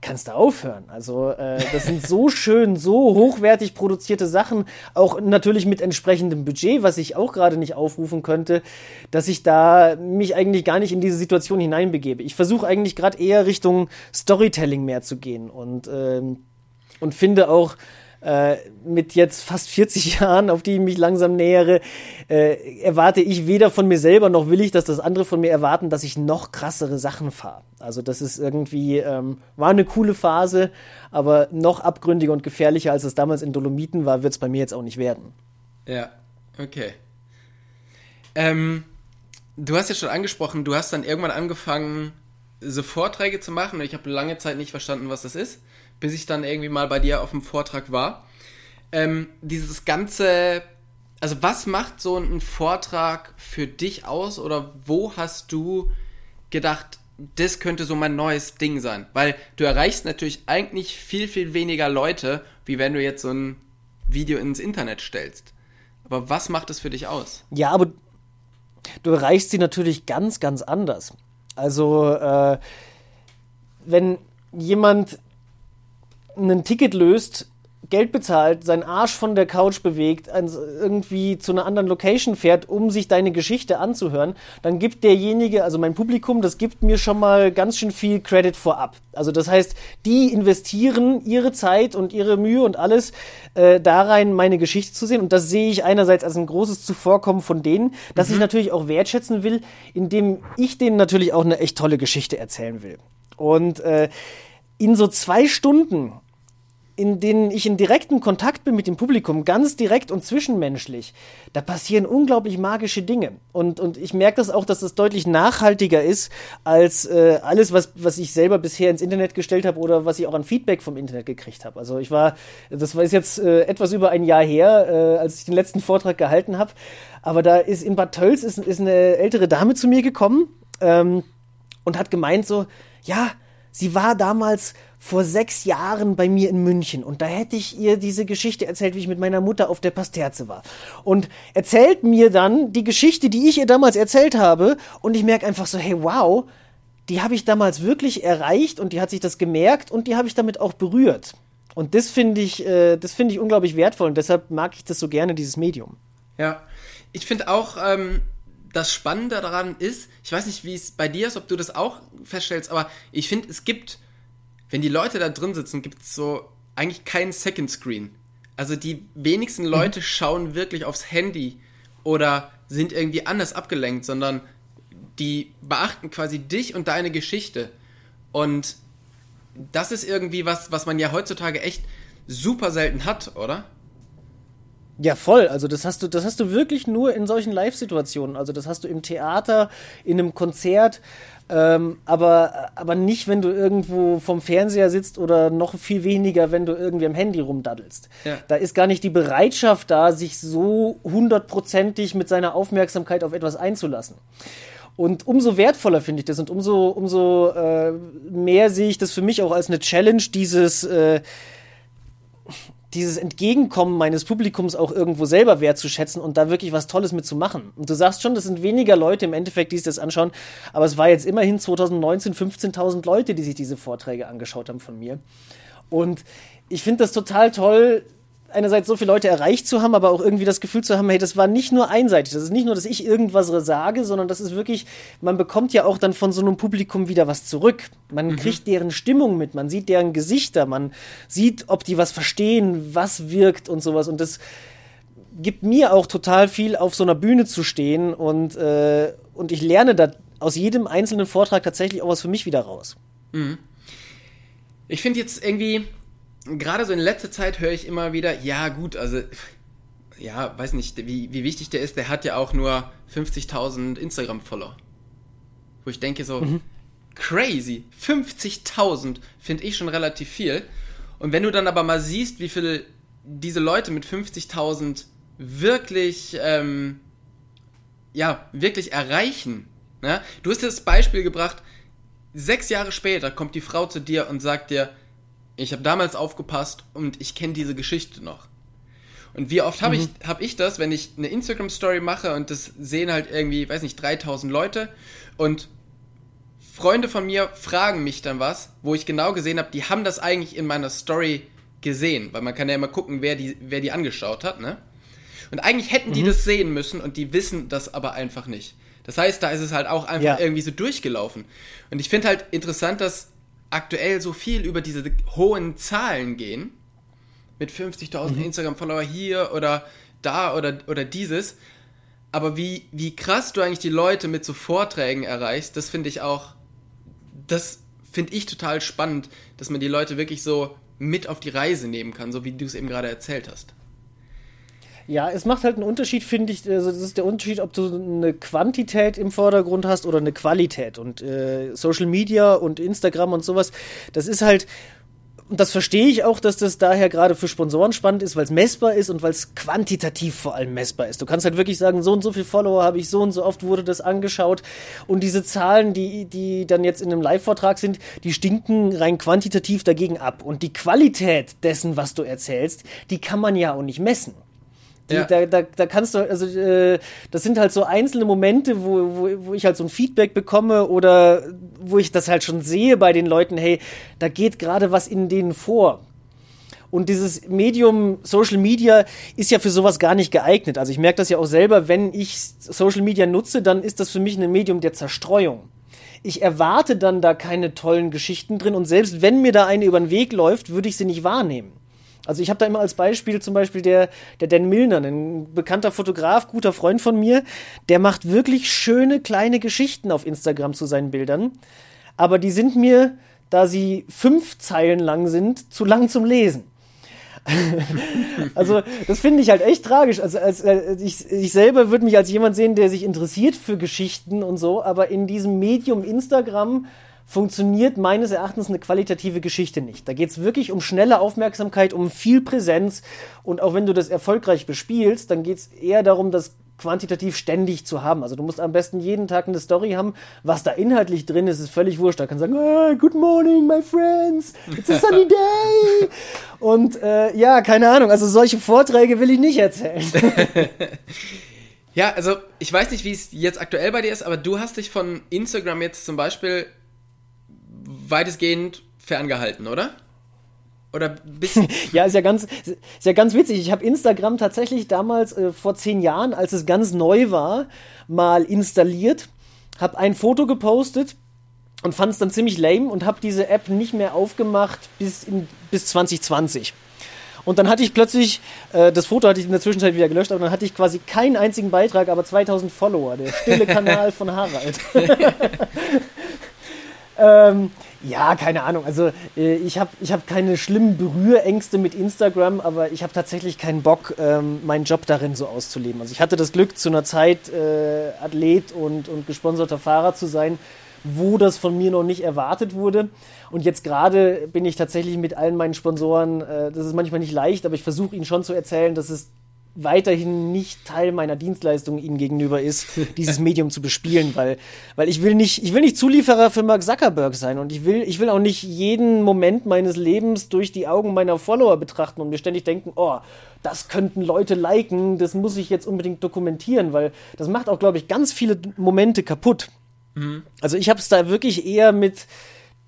kannst du aufhören. Also äh, das sind so schön, so hochwertig produzierte Sachen, auch natürlich mit entsprechendem Budget, was ich auch gerade nicht aufrufen könnte, dass ich da mich eigentlich gar nicht in diese Situation hineinbegebe. Ich versuche eigentlich gerade eher Richtung Storytelling mehr zu gehen und ähm, und finde auch äh, mit jetzt fast 40 Jahren, auf die ich mich langsam nähere, äh, erwarte ich weder von mir selber noch will ich, dass das andere von mir erwarten, dass ich noch krassere Sachen fahre. Also das ist irgendwie, ähm, war eine coole Phase, aber noch abgründiger und gefährlicher, als es damals in Dolomiten war, wird es bei mir jetzt auch nicht werden. Ja, okay. Ähm, du hast ja schon angesprochen, du hast dann irgendwann angefangen, so Vorträge zu machen. Ich habe lange Zeit nicht verstanden, was das ist bis ich dann irgendwie mal bei dir auf dem Vortrag war. Ähm, dieses ganze, also was macht so ein Vortrag für dich aus oder wo hast du gedacht, das könnte so mein neues Ding sein? Weil du erreichst natürlich eigentlich viel, viel weniger Leute, wie wenn du jetzt so ein Video ins Internet stellst. Aber was macht es für dich aus? Ja, aber du erreichst sie natürlich ganz, ganz anders. Also, äh, wenn jemand ein Ticket löst, Geld bezahlt, seinen Arsch von der Couch bewegt, irgendwie zu einer anderen Location fährt, um sich deine Geschichte anzuhören, dann gibt derjenige, also mein Publikum, das gibt mir schon mal ganz schön viel Credit vorab. Also das heißt, die investieren ihre Zeit und ihre Mühe und alles äh, da rein, meine Geschichte zu sehen. Und das sehe ich einerseits als ein großes Zuvorkommen von denen, dass mhm. ich natürlich auch wertschätzen will, indem ich denen natürlich auch eine echt tolle Geschichte erzählen will. Und äh, in so zwei Stunden, in denen ich in direktem Kontakt bin mit dem Publikum, ganz direkt und zwischenmenschlich, da passieren unglaublich magische Dinge. Und, und ich merke das auch, dass das deutlich nachhaltiger ist als äh, alles, was, was ich selber bisher ins Internet gestellt habe oder was ich auch an Feedback vom Internet gekriegt habe. Also ich war, das war jetzt äh, etwas über ein Jahr her, äh, als ich den letzten Vortrag gehalten habe. Aber da ist in Bad Tölz ist, ist eine ältere Dame zu mir gekommen ähm, und hat gemeint so, ja, Sie war damals vor sechs Jahren bei mir in München und da hätte ich ihr diese Geschichte erzählt, wie ich mit meiner Mutter auf der Pasterze war. Und erzählt mir dann die Geschichte, die ich ihr damals erzählt habe und ich merke einfach so, hey, wow, die habe ich damals wirklich erreicht und die hat sich das gemerkt und die habe ich damit auch berührt. Und das finde ich, äh, das ich unglaublich wertvoll und deshalb mag ich das so gerne, dieses Medium. Ja, ich finde auch, ähm, das Spannende daran ist, ich weiß nicht, wie es bei dir ist, ob du das auch feststellst, aber ich finde, es gibt, wenn die Leute da drin sitzen, gibt es so eigentlich keinen Second Screen. Also die wenigsten. Leute mhm. schauen wirklich aufs Handy oder sind irgendwie anders abgelenkt, sondern die beachten quasi dich und deine Geschichte. Und das ist irgendwie was, was man ja heutzutage echt super selten hat, oder? Ja, voll. Also das hast du, das hast du wirklich nur in solchen Live-Situationen. Also das hast du im Theater, in einem Konzert, ähm, aber, aber nicht, wenn du irgendwo vom Fernseher sitzt oder noch viel weniger, wenn du irgendwie am Handy rumdaddelst. Ja. Da ist gar nicht die Bereitschaft da, sich so hundertprozentig mit seiner Aufmerksamkeit auf etwas einzulassen. Und umso wertvoller finde ich das und umso, umso äh, mehr sehe ich das für mich auch als eine Challenge, dieses äh, dieses Entgegenkommen meines Publikums auch irgendwo selber wertzuschätzen und da wirklich was Tolles mitzumachen. Und du sagst schon, das sind weniger Leute im Endeffekt, die sich das anschauen, aber es war jetzt immerhin 2019 15.000 Leute, die sich diese Vorträge angeschaut haben von mir. Und ich finde das total toll, einerseits so viele Leute erreicht zu haben, aber auch irgendwie das Gefühl zu haben, hey, das war nicht nur einseitig. Das ist nicht nur, dass ich irgendwas sage, sondern das ist wirklich, man bekommt ja auch dann von so einem Publikum wieder was zurück. Man mhm. kriegt deren Stimmung mit, man sieht deren Gesichter, man sieht, ob die was verstehen, was wirkt und sowas. Und das gibt mir auch total viel, auf so einer Bühne zu stehen und, äh, und ich lerne da aus jedem einzelnen Vortrag tatsächlich auch was für mich wieder raus. Mhm. Ich finde jetzt irgendwie, gerade so in letzter Zeit höre ich immer wieder, ja gut, also ja, weiß nicht, wie, wie wichtig der ist, der hat ja auch nur 50.000 Instagram-Follower. Wo ich denke so, mhm. crazy, 50.000 finde ich schon relativ viel. Und wenn du dann aber mal siehst, wie viele diese Leute mit 50.000 wirklich, ähm, ja, wirklich erreichen. Ne? Du hast das Beispiel gebracht, sechs Jahre später kommt die Frau zu dir und sagt dir, ich habe damals aufgepasst und ich kenne diese Geschichte noch. Und wie oft habe mhm. ich, hab ich das, wenn ich eine Instagram-Story mache und das sehen halt irgendwie, weiß nicht, 3000 Leute und Freunde von mir fragen mich dann was, wo ich genau gesehen habe, die haben das eigentlich in meiner Story gesehen, weil man kann ja immer gucken, wer die, wer die angeschaut hat, ne? Und eigentlich hätten die mhm. das sehen müssen und die wissen das aber einfach nicht. Das heißt, da ist es halt auch einfach ja. irgendwie so durchgelaufen. Und ich finde halt interessant, dass aktuell so viel über diese hohen Zahlen gehen. Mit 50.000 mhm. Instagram-Follower hier oder da oder, oder dieses. Aber wie, wie krass du eigentlich die Leute mit so Vorträgen erreichst, das finde ich auch, das finde ich total spannend, dass man die Leute wirklich so mit auf die Reise nehmen kann, so wie du es eben gerade erzählt hast. Ja, es macht halt einen Unterschied, finde ich. Also das ist der Unterschied, ob du eine Quantität im Vordergrund hast oder eine Qualität. Und äh, Social Media und Instagram und sowas, das ist halt. Und das verstehe ich auch, dass das daher gerade für Sponsoren spannend ist, weil es messbar ist und weil es quantitativ vor allem messbar ist. Du kannst halt wirklich sagen, so und so viel Follower habe ich, so und so oft wurde das angeschaut. Und diese Zahlen, die, die dann jetzt in einem Live-Vortrag sind, die stinken rein quantitativ dagegen ab. Und die Qualität dessen, was du erzählst, die kann man ja auch nicht messen. Die, ja. da, da, da kannst du, also äh, das sind halt so einzelne Momente, wo, wo, wo ich halt so ein Feedback bekomme oder wo ich das halt schon sehe bei den Leuten, hey, da geht gerade was in denen vor. Und dieses Medium Social Media ist ja für sowas gar nicht geeignet. Also ich merke das ja auch selber, wenn ich Social Media nutze, dann ist das für mich ein Medium der Zerstreuung. Ich erwarte dann da keine tollen Geschichten drin und selbst wenn mir da eine über den Weg läuft, würde ich sie nicht wahrnehmen. Also ich habe da immer als Beispiel zum Beispiel der, der Dan Milner, ein bekannter Fotograf, guter Freund von mir, der macht wirklich schöne kleine Geschichten auf Instagram zu seinen Bildern. Aber die sind mir, da sie fünf Zeilen lang sind, zu lang zum Lesen. also das finde ich halt echt tragisch. Also als, als ich, ich selber würde mich als jemand sehen, der sich interessiert für Geschichten und so, aber in diesem Medium Instagram funktioniert meines Erachtens eine qualitative Geschichte nicht. Da geht es wirklich um schnelle Aufmerksamkeit, um viel Präsenz und auch wenn du das erfolgreich bespielst, dann geht es eher darum, das quantitativ ständig zu haben. Also du musst am besten jeden Tag eine Story haben. Was da inhaltlich drin ist, ist völlig wurscht. Da kann sagen, oh, good morning, my friends, it's a sunny day. Und äh, ja, keine Ahnung, also solche Vorträge will ich nicht erzählen. ja, also ich weiß nicht, wie es jetzt aktuell bei dir ist, aber du hast dich von Instagram jetzt zum Beispiel weitestgehend ferngehalten, oder? Oder bisschen? ja, ist ja ganz, ist ja ganz witzig. Ich habe Instagram tatsächlich damals äh, vor zehn Jahren, als es ganz neu war, mal installiert, habe ein Foto gepostet und fand es dann ziemlich lame und habe diese App nicht mehr aufgemacht bis, in, bis 2020. Und dann hatte ich plötzlich, äh, das Foto hatte ich in der Zwischenzeit wieder gelöscht, aber dann hatte ich quasi keinen einzigen Beitrag, aber 2000 Follower. Der stille Kanal von Harald. ähm, ja, keine Ahnung. Also äh, ich habe ich hab keine schlimmen Berührängste mit Instagram, aber ich habe tatsächlich keinen Bock, ähm, meinen Job darin so auszuleben. Also ich hatte das Glück, zu einer Zeit äh, Athlet und, und gesponserter Fahrer zu sein, wo das von mir noch nicht erwartet wurde. Und jetzt gerade bin ich tatsächlich mit allen meinen Sponsoren, äh, das ist manchmal nicht leicht, aber ich versuche ihnen schon zu erzählen, dass es weiterhin nicht Teil meiner Dienstleistung ihnen gegenüber ist, dieses Medium zu bespielen, weil, weil ich will nicht, ich will nicht Zulieferer für Mark Zuckerberg sein und ich will, ich will auch nicht jeden Moment meines Lebens durch die Augen meiner Follower betrachten und mir ständig denken, oh, das könnten Leute liken, das muss ich jetzt unbedingt dokumentieren, weil das macht auch, glaube ich, ganz viele Momente kaputt. Mhm. Also ich habe es da wirklich eher mit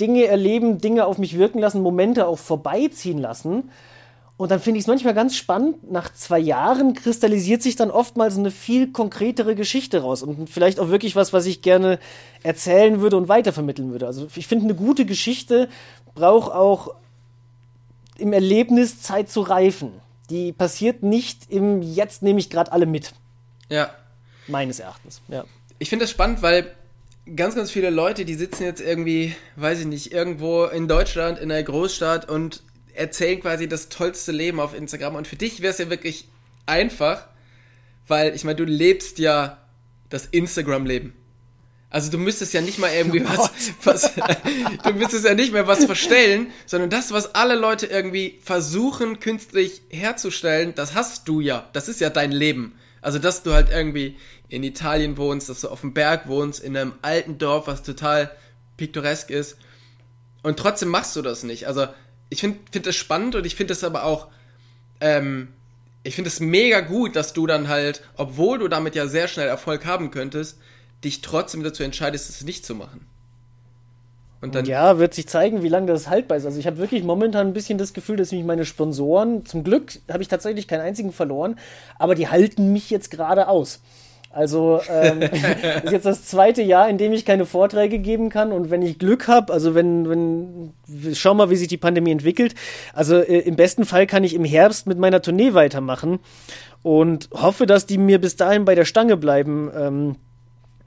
Dinge erleben, Dinge auf mich wirken lassen, Momente auch vorbeiziehen lassen Und dann finde ich es manchmal ganz spannend, nach zwei Jahren kristallisiert sich dann oftmals eine viel konkretere Geschichte raus und vielleicht auch wirklich was, was ich gerne erzählen würde und weitervermitteln würde. Also ich finde, eine gute Geschichte braucht auch im Erlebnis Zeit zu reifen. Die passiert nicht im Jetzt nehme ich gerade alle mit. Ja. Meines Erachtens, ja. Ich finde das spannend, weil ganz, ganz viele Leute, die sitzen jetzt irgendwie, weiß ich nicht, irgendwo in Deutschland, in einer Großstadt und erzählen quasi das tollste Leben auf Instagram. Und für dich wäre es ja wirklich einfach, weil ich meine, du lebst ja das Instagram-Leben. Also du müsstest ja nicht mal irgendwie was, was du müsstest ja nicht mehr was verstellen, sondern das, was alle Leute irgendwie versuchen künstlich herzustellen, das hast du ja. Das ist ja dein Leben. Also dass du halt irgendwie in Italien wohnst, dass du auf dem Berg wohnst, in einem alten Dorf, was total piktoresk ist. Und trotzdem machst du das nicht. Also ich finde find das spannend und ich finde das aber auch, ähm, ich finde es mega gut, dass du dann halt, obwohl du damit ja sehr schnell Erfolg haben könntest, dich trotzdem dazu entscheidest, es nicht zu machen. Und dann ja, wird sich zeigen, wie lange das haltbar ist. Also ich habe wirklich momentan ein bisschen das Gefühl, dass mich meine Sponsoren, zum Glück habe ich tatsächlich keinen einzigen verloren, aber die halten mich jetzt gerade aus. Also ähm, ist jetzt das zweite Jahr, in dem ich keine Vorträge geben kann. Und wenn ich Glück habe, also wenn, wenn, schau mal, wie sich die Pandemie entwickelt. Also äh, im besten Fall kann ich im Herbst mit meiner Tournee weitermachen und hoffe, dass die mir bis dahin bei der Stange bleiben. Ähm,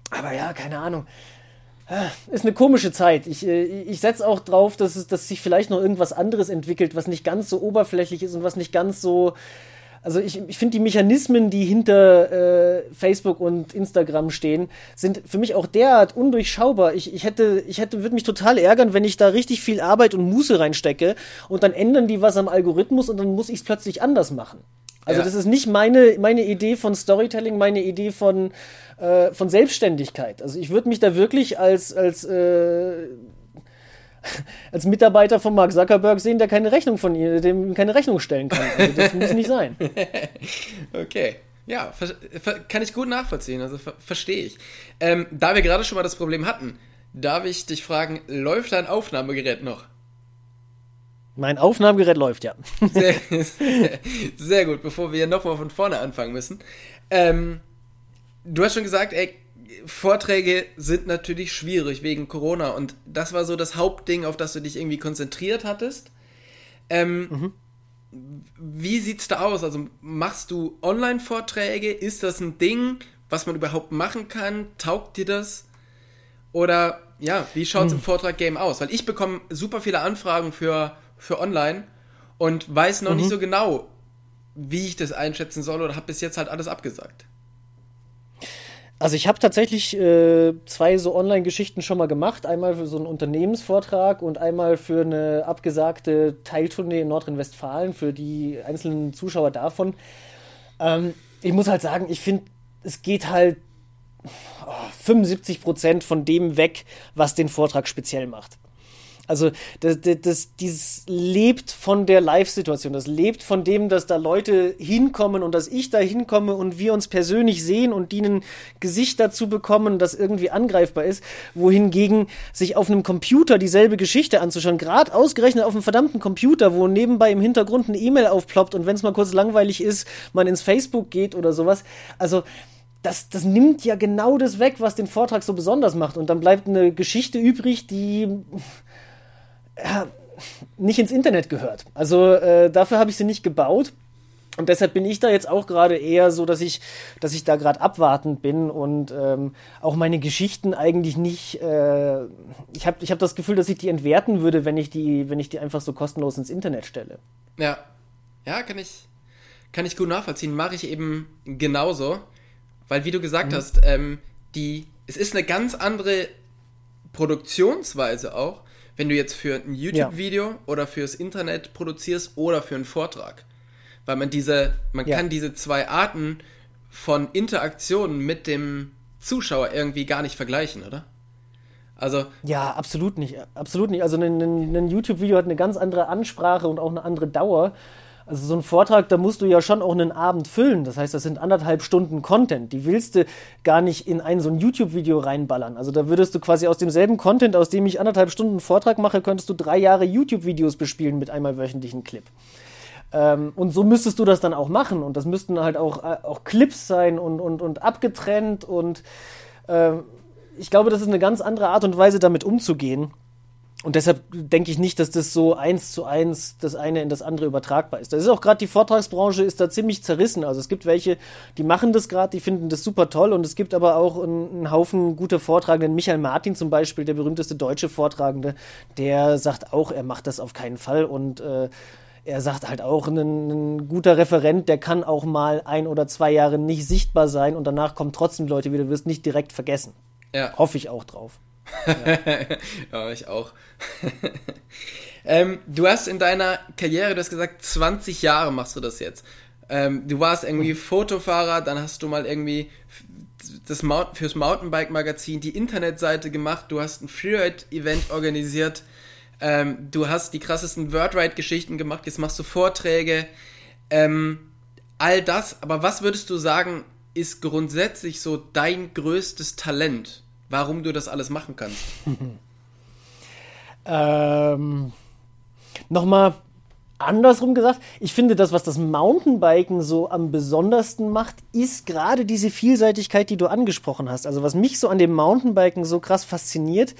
aber ja, keine Ahnung. Ist eine komische Zeit. Ich, äh, ich setze auch drauf, dass, es, dass sich vielleicht noch irgendwas anderes entwickelt, was nicht ganz so oberflächlich ist und was nicht ganz so. Also ich, ich finde die Mechanismen, die hinter äh, Facebook und Instagram stehen, sind für mich auch derart undurchschaubar. Ich, ich hätte, ich hätte, würde mich total ärgern, wenn ich da richtig viel Arbeit und Muße reinstecke und dann ändern die was am Algorithmus und dann muss ich es plötzlich anders machen. Also ja. das ist nicht meine, meine Idee von Storytelling, meine Idee von, äh, von Selbstständigkeit. Also ich würde mich da wirklich als, als, äh, als Mitarbeiter von Mark Zuckerberg sehen, der keine Rechnung von ihr, dem keine Rechnung stellen kann. Also das muss nicht sein. okay. Ja, kann ich gut nachvollziehen, also ver verstehe ich. Ähm, da wir gerade schon mal das Problem hatten, darf ich dich fragen, läuft dein Aufnahmegerät noch? Mein Aufnahmegerät läuft, ja. Sehr, sehr gut, bevor wir nochmal von vorne anfangen müssen. Ähm, du hast schon gesagt, ey, Vorträge sind natürlich schwierig wegen Corona und das war so das Hauptding, auf das du dich irgendwie konzentriert hattest. Ähm, mhm. Wie sieht's da aus? Also machst du Online-Vorträge? Ist das ein Ding, was man überhaupt machen kann? Taugt dir das? Oder ja, wie schaut's mhm. im Vortrag-Game aus? Weil ich bekomme super viele Anfragen für für online und weiß noch mhm. nicht so genau, wie ich das einschätzen soll oder habe bis jetzt halt alles abgesagt. Also ich habe tatsächlich äh, zwei so Online-Geschichten schon mal gemacht. Einmal für so einen Unternehmensvortrag und einmal für eine abgesagte Teiltournee in Nordrhein-Westfalen für die einzelnen Zuschauer davon. Ähm, ich muss halt sagen, ich finde, es geht halt oh, 75 Prozent von dem weg, was den Vortrag speziell macht. Also das, das, dieses lebt von der Live-Situation, das lebt von dem, dass da Leute hinkommen und dass ich da hinkomme und wir uns persönlich sehen und die ein Gesicht dazu bekommen, das irgendwie angreifbar ist, wohingegen sich auf einem Computer dieselbe Geschichte anzuschauen, gerade ausgerechnet auf einem verdammten Computer, wo nebenbei im Hintergrund eine E-Mail aufploppt und wenn es mal kurz langweilig ist, man ins Facebook geht oder sowas. Also das, das nimmt ja genau das weg, was den Vortrag so besonders macht. Und dann bleibt eine Geschichte übrig, die ja, nicht ins Internet gehört. Also äh, dafür habe ich sie nicht gebaut. Und deshalb bin ich da jetzt auch gerade eher so, dass ich, dass ich da gerade abwartend bin und ähm, auch meine Geschichten eigentlich nicht. Äh, ich habe ich hab das Gefühl, dass ich die entwerten würde, wenn ich die, wenn ich die einfach so kostenlos ins Internet stelle. Ja, ja, kann ich, kann ich gut nachvollziehen. Mache ich eben genauso, weil wie du gesagt mhm. hast, ähm, die, es ist eine ganz andere Produktionsweise auch wenn du jetzt für ein YouTube-Video ja. oder fürs Internet produzierst oder für einen Vortrag. Weil man diese, man ja. kann diese zwei Arten von Interaktionen mit dem Zuschauer irgendwie gar nicht vergleichen, oder? Also. Ja, absolut nicht. Absolut nicht. Also ein, ein, ein YouTube-Video hat eine ganz andere Ansprache und auch eine andere Dauer. Also so ein Vortrag, da musst du ja schon auch einen Abend füllen. Das heißt, das sind anderthalb Stunden Content. Die willst du gar nicht in ein so ein YouTube-Video reinballern. Also da würdest du quasi aus demselben Content, aus dem ich anderthalb Stunden Vortrag mache, könntest du drei Jahre YouTube-Videos bespielen mit einmal wöchentlichen Clip. Ähm, und so müsstest du das dann auch machen. Und das müssten halt auch, äh, auch Clips sein und, und, und abgetrennt. Und ähm, ich glaube, das ist eine ganz andere Art und Weise, damit umzugehen. Und deshalb denke ich nicht, dass das so eins zu eins das eine in das andere übertragbar ist. Das ist auch gerade die Vortragsbranche ist da ziemlich zerrissen. Also es gibt welche, die machen das gerade, die finden das super toll und es gibt aber auch einen, einen Haufen guter Vortragenden. Michael Martin zum Beispiel, der berühmteste deutsche Vortragende, der sagt auch, er macht das auf keinen Fall und äh, er sagt halt auch, ein, ein, guter Referent, der kann auch mal ein oder zwei Jahre nicht sichtbar sein und danach kommen trotzdem Leute wieder, du wirst nicht direkt vergessen. Ja. Hoffe ich auch drauf. Ja, ich auch. ähm, du hast in deiner Karriere, du hast gesagt, 20 Jahre machst du das jetzt. Ähm, du warst irgendwie mhm. Fotofahrer, dann hast du mal irgendwie das Mount fürs Mountainbike-Magazin die Internetseite gemacht, du hast ein Freeride-Event organisiert, ähm, du hast die krassesten Wordride-Geschichten gemacht, jetzt machst du Vorträge, ähm, all das, aber was würdest du sagen, ist grundsätzlich so dein größtes Talent? Warum du das alles machen kannst. ähm, Nochmal andersrum gesagt, ich finde, das, was das Mountainbiken so am besondersten macht, ist gerade diese Vielseitigkeit, die du angesprochen hast. Also was mich so an dem Mountainbiken so krass fasziniert,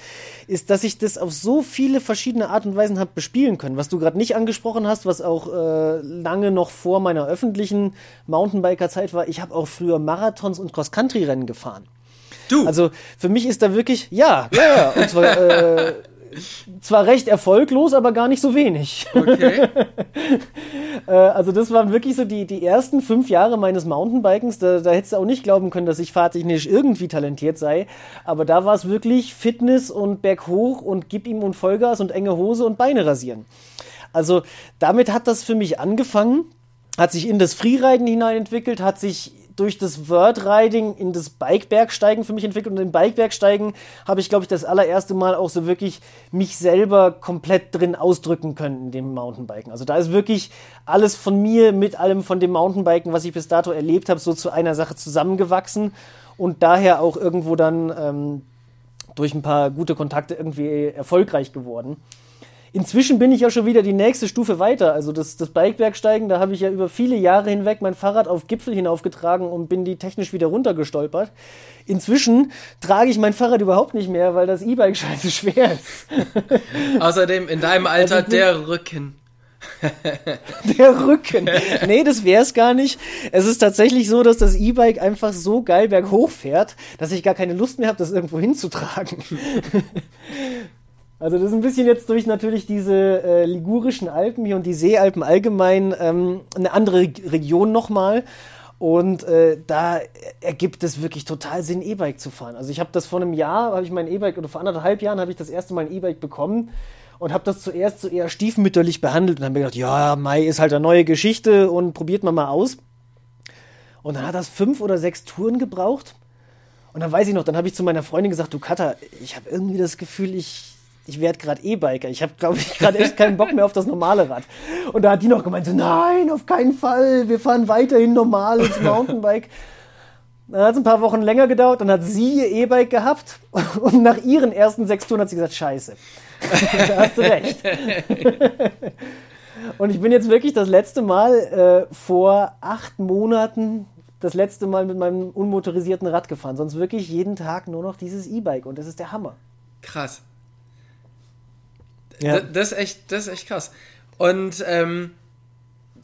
ist, dass ich das auf so viele verschiedene Art und Weisen habe bespielen können. Was du gerade nicht angesprochen hast, was auch äh, lange noch vor meiner öffentlichen Mountainbiker-Zeit war, ich habe auch früher Marathons und Cross-Country-Rennen gefahren. Du? Also für mich ist da wirklich, ja, ja, ja. Und zwar, äh, zwar recht erfolglos, aber gar nicht so wenig. Okay. äh, also das waren wirklich so die, die ersten fünf Jahre meines Mountainbikens. Da, da hättest du auch nicht glauben können, dass ich fahrtechnisch irgendwie talentiert sei. Aber da war es wirklich Fitness und berghoch und gib ihm und Vollgas und enge Hose und Beine rasieren. Also damit hat das für mich angefangen, hat sich in das Freeriden hineinentwickelt, hat sich durch das Wordriding in das Bikebergsteigen für mich entwickelt. Und im Bikebergsteigen habe ich, glaube ich, das allererste Mal auch so wirklich mich selber komplett drin ausdrücken können in dem Mountainbiken. Also da ist wirklich alles von mir mit allem von dem Mountainbiken, was ich bis dato erlebt habe, so zu einer Sache zusammengewachsen und daher auch irgendwo dann ähm, durch ein paar gute Kontakte irgendwie erfolgreich geworden. Inzwischen bin ich ja schon wieder die nächste Stufe weiter. Also das, das Bikebergsteigen, da habe ich ja über viele Jahre hinweg mein Fahrrad auf Gipfel hinaufgetragen und bin die technisch wieder runtergestolpert. Inzwischen trage ich mein Fahrrad überhaupt nicht mehr, weil das E-Bike scheiße schwer ist. Außerdem in deinem Alter also der Rücken. der Rücken. Nee, das wäre es gar nicht. Es ist tatsächlich so, dass das E-Bike einfach so geil berghoch fährt, dass ich gar keine Lust mehr habe, das irgendwo hinzutragen. Also das ist ein bisschen jetzt durch natürlich diese äh, ligurischen Alpen hier und die Seealpen allgemein ähm, eine andere Region nochmal. Und äh, da ergibt es wirklich total Sinn, E-Bike zu fahren. Also ich habe das vor einem Jahr, habe ich mein E-Bike, oder vor anderthalb Jahren habe ich das erste Mal ein E-Bike bekommen und habe das zuerst so eher stiefmütterlich behandelt und habe mir gedacht, ja, Mai ist halt eine neue Geschichte und probiert man mal aus. Und dann hat das fünf oder sechs Touren gebraucht. Und dann weiß ich noch, dann habe ich zu meiner Freundin gesagt, du Katha, ich habe irgendwie das Gefühl, ich ich werde gerade E-Biker. Ich habe, glaube ich, gerade echt keinen Bock mehr auf das normale Rad. Und da hat die noch gemeint, so, nein, auf keinen Fall, wir fahren weiterhin normal ins Mountainbike. Dann hat es ein paar Wochen länger gedauert, dann hat sie ihr E-Bike gehabt und nach ihren ersten sechs Touren hat sie gesagt, scheiße. da hast du recht. und ich bin jetzt wirklich das letzte Mal äh, vor acht Monaten das letzte Mal mit meinem unmotorisierten Rad gefahren. Sonst wirklich jeden Tag nur noch dieses E-Bike und das ist der Hammer. Krass. Ja. Das, ist echt, das ist echt krass. Und ähm,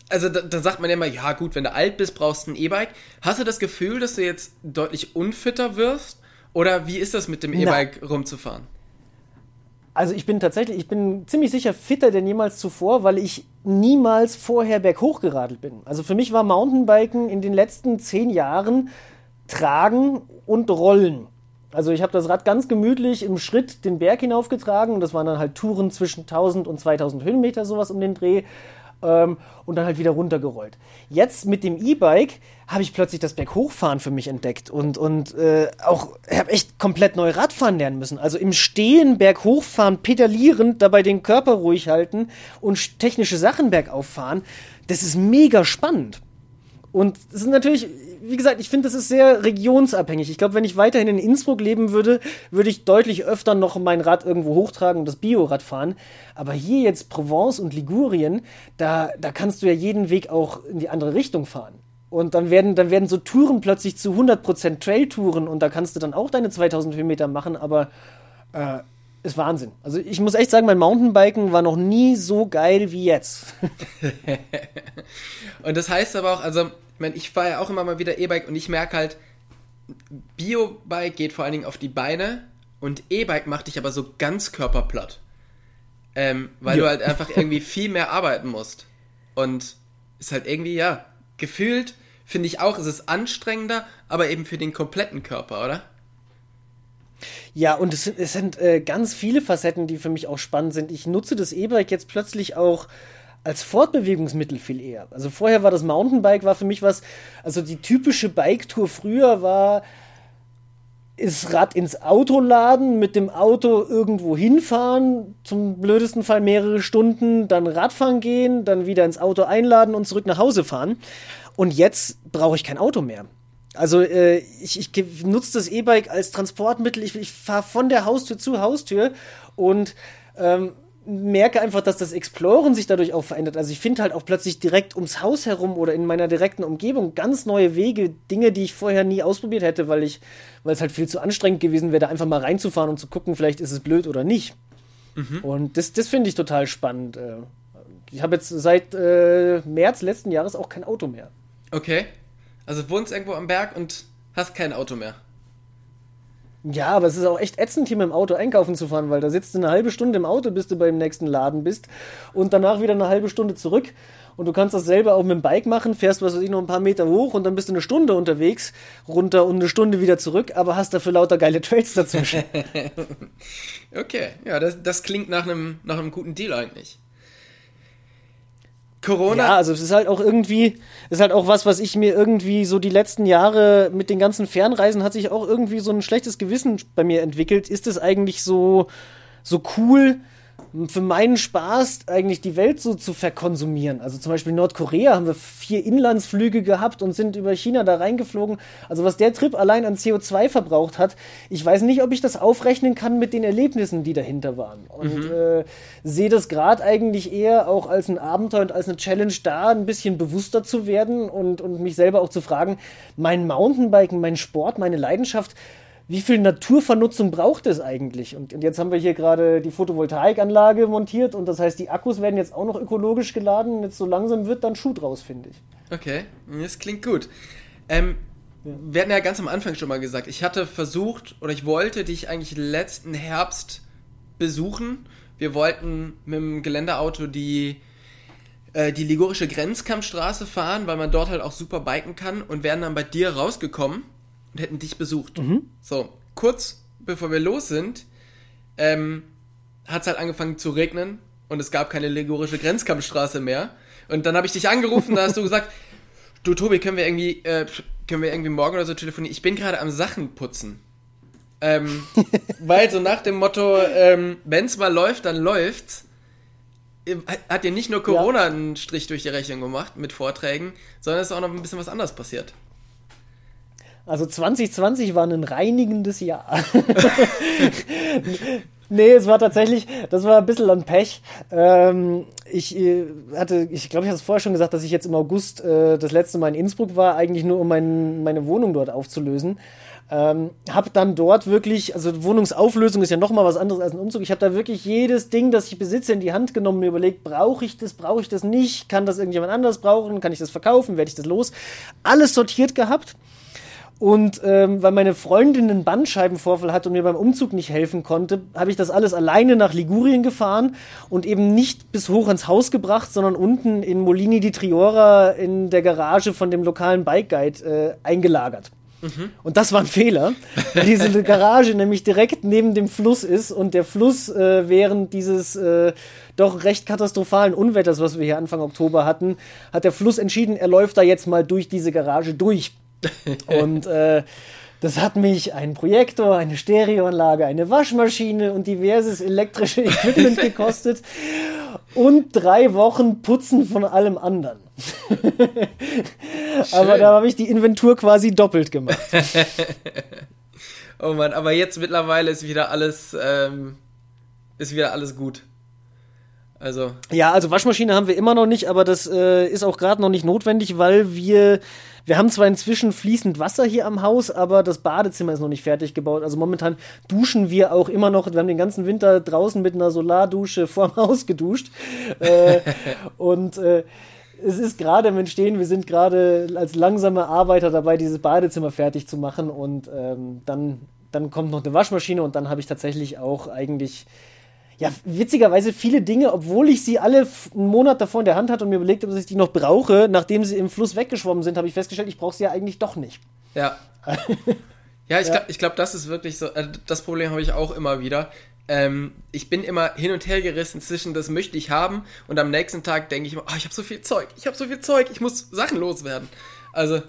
also da, da, sagt man ja immer, ja gut, wenn du alt bist, brauchst du ein E-Bike. Hast du das Gefühl, dass du jetzt deutlich unfitter wirst? Oder wie ist das mit dem E-Bike rumzufahren? Also ich bin tatsächlich, ich bin ziemlich sicher fitter denn jemals zuvor, weil ich niemals vorher berghoch geradelt bin. Also für mich war Mountainbiken in den letzten zehn Jahren Tragen und Rollen. Also ich habe das Rad ganz gemütlich im Schritt den Berg hinaufgetragen. Das waren dann halt Touren zwischen 1000 und 2000 Höhenmeter, sowas um den Dreh. Ähm, und dann halt wieder runtergerollt. Jetzt mit dem E-Bike habe ich plötzlich das Berghochfahren für mich entdeckt und, und äh, auch habe echt komplett neu Radfahren lernen müssen. Also im Stehen, Berghochfahren, pedalierend, dabei den Körper ruhig halten und technische Sachen bergauf fahren. Das ist mega spannend. Und es ist natürlich, wie gesagt, ich finde, das ist sehr regionsabhängig. Ich glaube, wenn ich weiterhin in Innsbruck leben würde, würde ich deutlich öfter noch mein Rad irgendwo hochtragen und das Biorad fahren. Aber hier jetzt Provence und Ligurien, da, da kannst du ja jeden Weg auch in die andere Richtung fahren. Und dann werden, dann werden so Touren plötzlich zu 100% Trail-Touren und da kannst du dann auch deine 2000 Höhenmeter machen, aber äh, ist Wahnsinn. Also ich muss echt sagen, mein Mountainbiken war noch nie so geil wie jetzt. und das heißt aber auch, also meine, ich fahre ja auch immer mal wieder E-Bike und ich merke halt, Bio-Bike geht vor allen Dingen auf die Beine und E-Bike macht dich aber so ganz körperplatt. Ähm, weil ja. du halt einfach irgendwie viel mehr arbeiten musst. Und ist halt irgendwie, ja, gefühlt finde ich auch, es ist anstrengender, aber eben für den kompletten Körper, oder? Ja, und es sind, es sind äh, ganz viele Facetten, die für mich auch spannend sind. Ich nutze das E-Bike jetzt plötzlich auch als Fortbewegungsmittel viel eher. Also vorher war das Mountainbike, war für mich was, also die typische Bike-Tour früher war, ist Rad ins Auto laden, mit dem Auto irgendwo hinfahren, zum blödesten Fall mehrere Stunden, dann Radfahren gehen, dann wieder ins Auto einladen und zurück nach Hause fahren. Und jetzt brauche ich kein Auto mehr. Also äh, ich, ich nutze das E-Bike als Transportmittel. Ich, ich fahre von der Haustür zu Haustür und ähm, merke einfach, dass das Exploren sich dadurch auch verändert. Also ich finde halt auch plötzlich direkt ums Haus herum oder in meiner direkten Umgebung ganz neue Wege, Dinge, die ich vorher nie ausprobiert hätte, weil ich, weil es halt viel zu anstrengend gewesen wäre, da einfach mal reinzufahren und zu gucken, vielleicht ist es blöd oder nicht. Mhm. Und das, das finde ich total spannend. Äh. Ich habe jetzt seit äh, März letzten Jahres auch kein Auto mehr. Okay. Also wohnst irgendwo am Berg und hast kein Auto mehr. Ja, aber es ist auch echt ätzend, hier mit dem Auto einkaufen zu fahren, weil da sitzt du eine halbe Stunde im Auto, bis du beim nächsten Laden bist und danach wieder eine halbe Stunde zurück. Und du kannst das selber auch mit dem Bike machen, fährst, was weiß ich, noch ein paar Meter hoch und dann bist du eine Stunde unterwegs, runter und eine Stunde wieder zurück, aber hast dafür lauter geile Trails dazwischen. okay, ja, das, das klingt nach einem, nach einem guten Deal eigentlich. Corona. Ja, also es ist halt auch irgendwie, ist halt auch was, was ich mir irgendwie so die letzten Jahre mit den ganzen Fernreisen hat sich auch irgendwie so ein schlechtes Gewissen bei mir entwickelt. Ist es eigentlich so, so cool, für meinen Spaß eigentlich die Welt so zu verkonsumieren. Also zum Beispiel Nordkorea haben wir vier Inlandsflüge gehabt und sind über China da reingeflogen. Also was der Trip allein an CO2 verbraucht hat, ich weiß nicht, ob ich das aufrechnen kann mit den Erlebnissen, die dahinter waren. Und mhm. äh, sehe das gerade eigentlich eher auch als ein Abenteuer und als eine Challenge da, ein bisschen bewusster zu werden und, und mich selber auch zu fragen, mein Mountainbiken, mein Sport, meine Leidenschaft, wie viel Naturvernutzung braucht es eigentlich? Und, und jetzt haben wir hier gerade die Photovoltaikanlage montiert und das heißt, die Akkus werden jetzt auch noch ökologisch geladen. Jetzt so langsam wird dann Schuh draus, finde ich. Okay, das klingt gut. Ähm, ja. Wir hatten ja ganz am Anfang schon mal gesagt, ich hatte versucht oder ich wollte dich eigentlich letzten Herbst besuchen. Wir wollten mit dem Geländeauto die, äh, die ligurische Grenzkampfstraße fahren, weil man dort halt auch super biken kann und wären dann bei dir rausgekommen und hätten dich besucht. Mhm. So, kurz bevor wir los sind, ähm, hat es halt angefangen zu regnen und es gab keine legorische Grenzkampfstraße mehr. Und dann habe ich dich angerufen, da hast du gesagt, du Tobi, können wir irgendwie, äh, können wir irgendwie morgen oder so telefonieren? Ich bin gerade am Sachen putzen. Ähm, weil so nach dem Motto, ähm, wenn es mal läuft, dann läuft's. Hat dir nicht nur Corona ja. einen Strich durch die Rechnung gemacht mit Vorträgen, sondern es ist auch noch ein bisschen was anderes passiert. Also 2020 war ein reinigendes Jahr. nee, es war tatsächlich, das war ein bisschen ein Pech. Ähm, ich äh, hatte, ich glaube, ich hatte es vorher schon gesagt, dass ich jetzt im August äh, das letzte Mal in Innsbruck war, eigentlich nur um mein, meine Wohnung dort aufzulösen. Ähm, habe dann dort wirklich, also Wohnungsauflösung ist ja nochmal was anderes als ein Umzug. Ich habe da wirklich jedes Ding, das ich besitze, in die Hand genommen, mir überlegt, brauche ich das, brauche ich das nicht, kann das irgendjemand anderes brauchen, kann ich das verkaufen, werde ich das los? Alles sortiert gehabt und ähm, weil meine Freundin einen Bandscheibenvorfall hat und mir beim Umzug nicht helfen konnte, habe ich das alles alleine nach Ligurien gefahren und eben nicht bis hoch ans Haus gebracht, sondern unten in Molini di Triora in der Garage von dem lokalen Bike Guide äh, eingelagert. Mhm. Und das war ein Fehler, weil diese Garage nämlich direkt neben dem Fluss ist und der Fluss äh, während dieses äh, doch recht katastrophalen Unwetters, was wir hier Anfang Oktober hatten, hat der Fluss entschieden, er läuft da jetzt mal durch diese Garage durch. und äh, das hat mich ein Projektor, eine Stereoanlage, eine Waschmaschine und diverses elektrische Equipment gekostet und drei Wochen Putzen von allem anderen. aber da habe ich die Inventur quasi doppelt gemacht. oh Mann, aber jetzt mittlerweile ist wieder alles, ähm, ist wieder alles gut. Also. Ja, also Waschmaschine haben wir immer noch nicht, aber das äh, ist auch gerade noch nicht notwendig, weil wir wir haben zwar inzwischen fließend Wasser hier am Haus, aber das Badezimmer ist noch nicht fertig gebaut. Also momentan duschen wir auch immer noch. Wir haben den ganzen Winter draußen mit einer Solardusche vorm Haus geduscht. äh, und äh, es ist gerade im Entstehen, wir sind gerade als langsame Arbeiter dabei, dieses Badezimmer fertig zu machen. Und ähm, dann, dann kommt noch eine Waschmaschine und dann habe ich tatsächlich auch eigentlich ja, witzigerweise viele Dinge, obwohl ich sie alle einen Monat davor in der Hand hatte und mir überlegt habe, dass ich die noch brauche, nachdem sie im Fluss weggeschwommen sind, habe ich festgestellt, ich brauche sie ja eigentlich doch nicht. Ja. ja, ich ja. glaube, glaub, das ist wirklich so, äh, das Problem habe ich auch immer wieder. Ähm, ich bin immer hin und her gerissen zwischen, das möchte ich haben und am nächsten Tag denke ich immer, oh, ich habe so viel Zeug, ich habe so viel Zeug, ich muss Sachen loswerden. Also,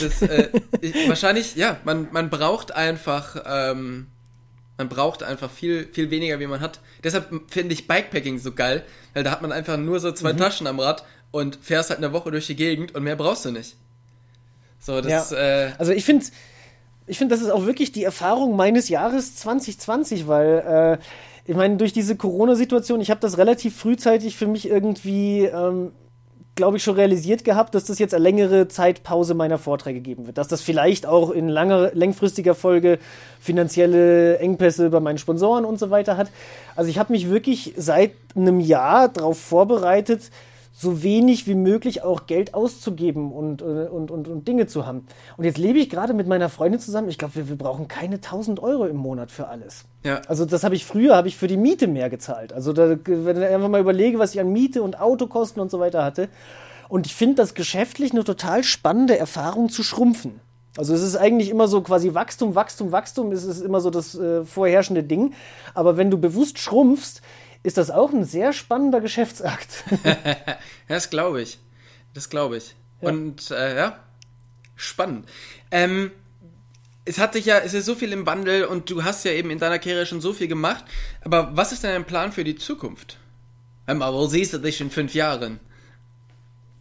das, äh, ich, wahrscheinlich, ja, man, man braucht einfach, ähm, man braucht einfach viel, viel weniger, wie man hat. Deshalb finde ich Bikepacking so geil, weil da hat man einfach nur so zwei mhm. Taschen am Rad und fährst halt eine Woche durch die Gegend und mehr brauchst du nicht. So, das, ja. äh, also ich finde, ich finde, das ist auch wirklich die Erfahrung meines Jahres 2020, weil äh, ich meine, durch diese Corona-Situation, ich habe das relativ frühzeitig für mich irgendwie ähm, glaube ich, schon realisiert gehabt, dass das jetzt eine längere Zeitpause meiner Vorträge geben wird. Dass das vielleicht auch in langer, längfristiger Folge finanzielle Engpässe bei meinen Sponsoren und so weiter hat. Also ich habe mich wirklich seit einem Jahr darauf vorbereitet, so wenig wie möglich auch Geld auszugeben und, äh, und, und, und Dinge zu haben. Und jetzt lebe ich gerade mit meiner Freundin zusammen. Ich glaube, wir, wir brauchen keine 1000 Euro im Monat für alles. Ja. Also das habe ich früher, habe ich für die Miete mehr gezahlt. Also da, wenn ich einfach mal überlege, was ich an Miete und Autokosten und so weiter hatte. Und ich finde das geschäftlich eine total spannende Erfahrung zu schrumpfen. Also es ist eigentlich immer so quasi Wachstum, Wachstum, Wachstum, es ist immer so das äh, vorherrschende Ding. Aber wenn du bewusst schrumpfst, ist das auch ein sehr spannender Geschäftsakt. das glaube ich. Das glaube ich. Ja. Und äh, ja, spannend. Ähm, es hat sich ja, es ist so viel im Wandel und du hast ja eben in deiner Karriere schon so viel gemacht. Aber was ist denn dein Plan für die Zukunft? Mal, wo siehst du dich in fünf Jahren?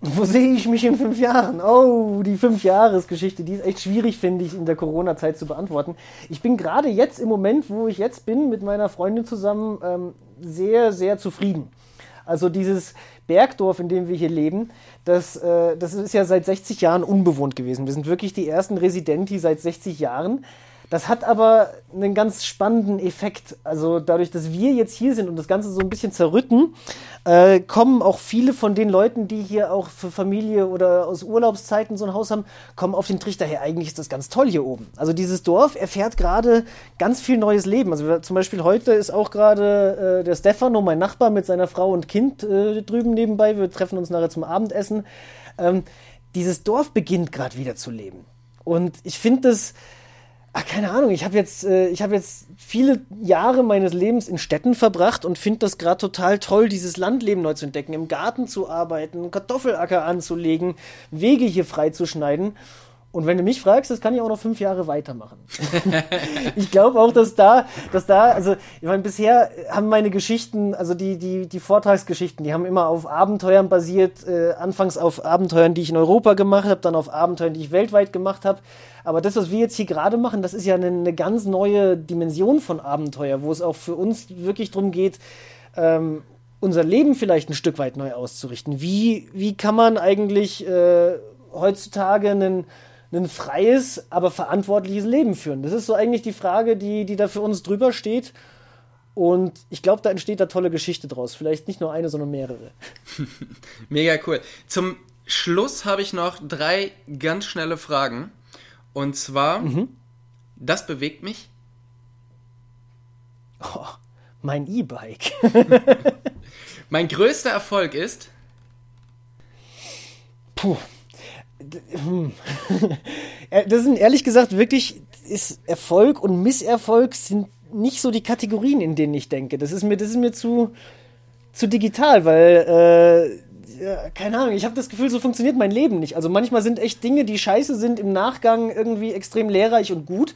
Wo sehe ich mich in fünf Jahren? Oh, die Fünf-Jahres-Geschichte, die ist echt schwierig, finde ich, in der Corona-Zeit zu beantworten. Ich bin gerade jetzt im Moment, wo ich jetzt bin, mit meiner Freundin zusammen ähm, sehr, sehr zufrieden. Also dieses Bergdorf, in dem wir hier leben, das, äh, das ist ja seit 60 Jahren unbewohnt gewesen. Wir sind wirklich die ersten Residenti seit 60 Jahren. Das hat aber einen ganz spannenden Effekt. Also dadurch, dass wir jetzt hier sind und das Ganze so ein bisschen zerrütten, äh, kommen auch viele von den Leuten, die hier auch für Familie oder aus Urlaubszeiten so ein Haus haben, kommen auf den Trichter her. Eigentlich ist das ganz toll hier oben. Also dieses Dorf erfährt gerade ganz viel neues Leben. Also zum Beispiel heute ist auch gerade äh, der Stefano, mein Nachbar, mit seiner Frau und Kind äh, drüben nebenbei. Wir treffen uns nachher zum Abendessen. Ähm, dieses Dorf beginnt gerade wieder zu leben. Und ich finde das Ach, keine Ahnung, ich habe jetzt, äh, ich hab jetzt viele Jahre meines Lebens in Städten verbracht und finde das gerade total toll, dieses Landleben neu zu entdecken, im Garten zu arbeiten, Kartoffelacker anzulegen, Wege hier freizuschneiden. Und wenn du mich fragst, das kann ich auch noch fünf Jahre weitermachen. ich glaube auch, dass da, dass da, also ich meine, bisher haben meine Geschichten, also die, die, die Vortragsgeschichten, die haben immer auf Abenteuern basiert, äh, anfangs auf Abenteuern, die ich in Europa gemacht habe, dann auf Abenteuern, die ich weltweit gemacht habe. Aber das, was wir jetzt hier gerade machen, das ist ja eine, eine, ganz neue Dimension von Abenteuer, wo es auch für uns wirklich darum geht, ähm, unser Leben vielleicht ein Stück weit neu auszurichten. Wie, wie kann man eigentlich äh, heutzutage einen ein freies, aber verantwortliches Leben führen? Das ist so eigentlich die Frage, die, die da für uns drüber steht. Und ich glaube, da entsteht da tolle Geschichte draus. Vielleicht nicht nur eine, sondern mehrere. Mega cool. Zum Schluss habe ich noch drei ganz schnelle Fragen. Und zwar, mhm. das bewegt mich. Oh, mein E-Bike. mein größter Erfolg ist. Puh, das sind ehrlich gesagt wirklich, ist Erfolg und Misserfolg sind nicht so die Kategorien, in denen ich denke. Das ist mir, das ist mir zu, zu digital, weil, äh, ja, keine Ahnung, ich habe das Gefühl, so funktioniert mein Leben nicht. Also manchmal sind echt Dinge, die scheiße sind, im Nachgang irgendwie extrem lehrreich und gut.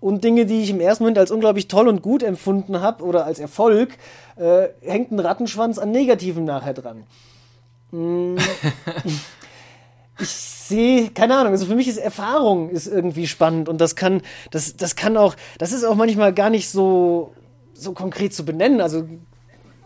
Und Dinge, die ich im ersten Moment als unglaublich toll und gut empfunden habe oder als Erfolg, äh, hängt ein Rattenschwanz an Negativen nachher dran. Hm. ich sehe, keine Ahnung, also für mich ist Erfahrung ist irgendwie spannend und das kann, das, das kann auch, das ist auch manchmal gar nicht so, so konkret zu benennen. Also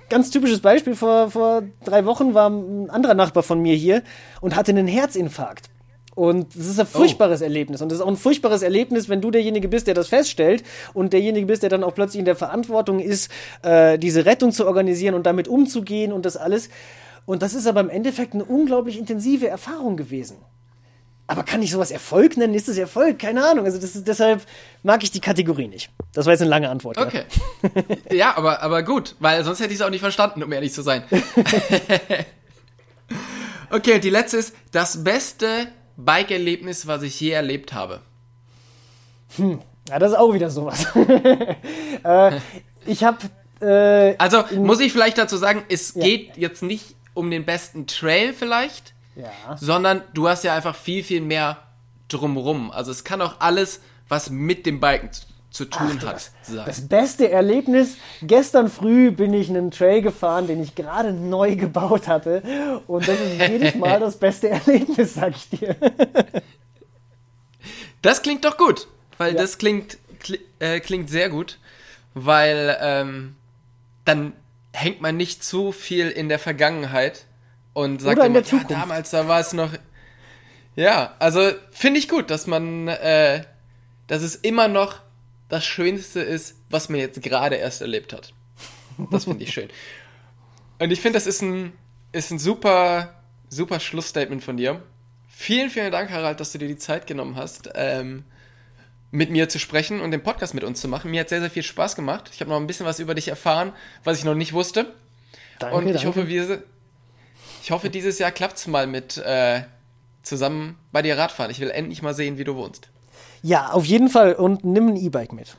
ganz typisches Beispiel, vor, vor drei Wochen war ein anderer Nachbar von mir hier und hatte einen Herzinfarkt. Und das ist ein oh. furchtbares oh. Erlebnis. Und das ist auch ein furchtbares Erlebnis, wenn du derjenige bist, der das feststellt und derjenige bist, der dann auch plötzlich in der Verantwortung ist, äh, diese Rettung zu organisieren und damit umzugehen und das alles. Und das ist aber im Endeffekt eine unglaublich intensive Erfahrung gewesen. Aber kann ich sowas Erfolg nennen? Ist das Erfolg? Keine Ahnung. Also ist, deshalb mag ich die Kategorie nicht. Das war jetzt eine lange Antwort. Okay. Ja, ja aber, aber gut, weil sonst hätte ich es auch nicht verstanden, um ehrlich zu sein. okay, und die letzte ist das beste Bike-Erlebnis, was ich je erlebt habe. Hm, ja, das ist auch wieder sowas. äh, ich habe. Äh, also muss ich vielleicht dazu sagen, es ja. geht jetzt nicht um den besten Trail vielleicht, ja. sondern du hast ja einfach viel, viel mehr drumrum. Also es kann auch alles, was mit dem Biken zu, zu tun Ach, hat. Das, sein. das beste Erlebnis, gestern früh bin ich einen Trail gefahren, den ich gerade neu gebaut hatte. Und das ist jedes Mal das beste Erlebnis, sag ich dir. das klingt doch gut, weil ja. das klingt, kli äh, klingt sehr gut, weil ähm, dann hängt man nicht zu viel in der Vergangenheit und sagt Oder immer, ja, damals, da war es noch. Ja, also finde ich gut, dass man, äh, dass es immer noch das Schönste ist, was man jetzt gerade erst erlebt hat. Das finde ich schön. Und ich finde, das ist ein, ist ein super, super Schlussstatement von dir. Vielen, vielen Dank, Harald, dass du dir die Zeit genommen hast, ähm, mit mir zu sprechen und den Podcast mit uns zu machen. Mir hat sehr, sehr viel Spaß gemacht. Ich habe noch ein bisschen was über dich erfahren, was ich noch nicht wusste. Danke, und ich danke. hoffe, wir, ich hoffe, dieses Jahr klappt es mal mit äh, zusammen bei dir Radfahren. Ich will endlich mal sehen, wie du wohnst. Ja, auf jeden Fall. Und nimm ein E-Bike mit.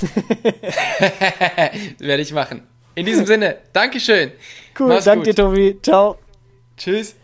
Werde ich machen. In diesem Sinne, Dankeschön. Cool, Mach's danke dir, Tobi. Ciao. Tschüss.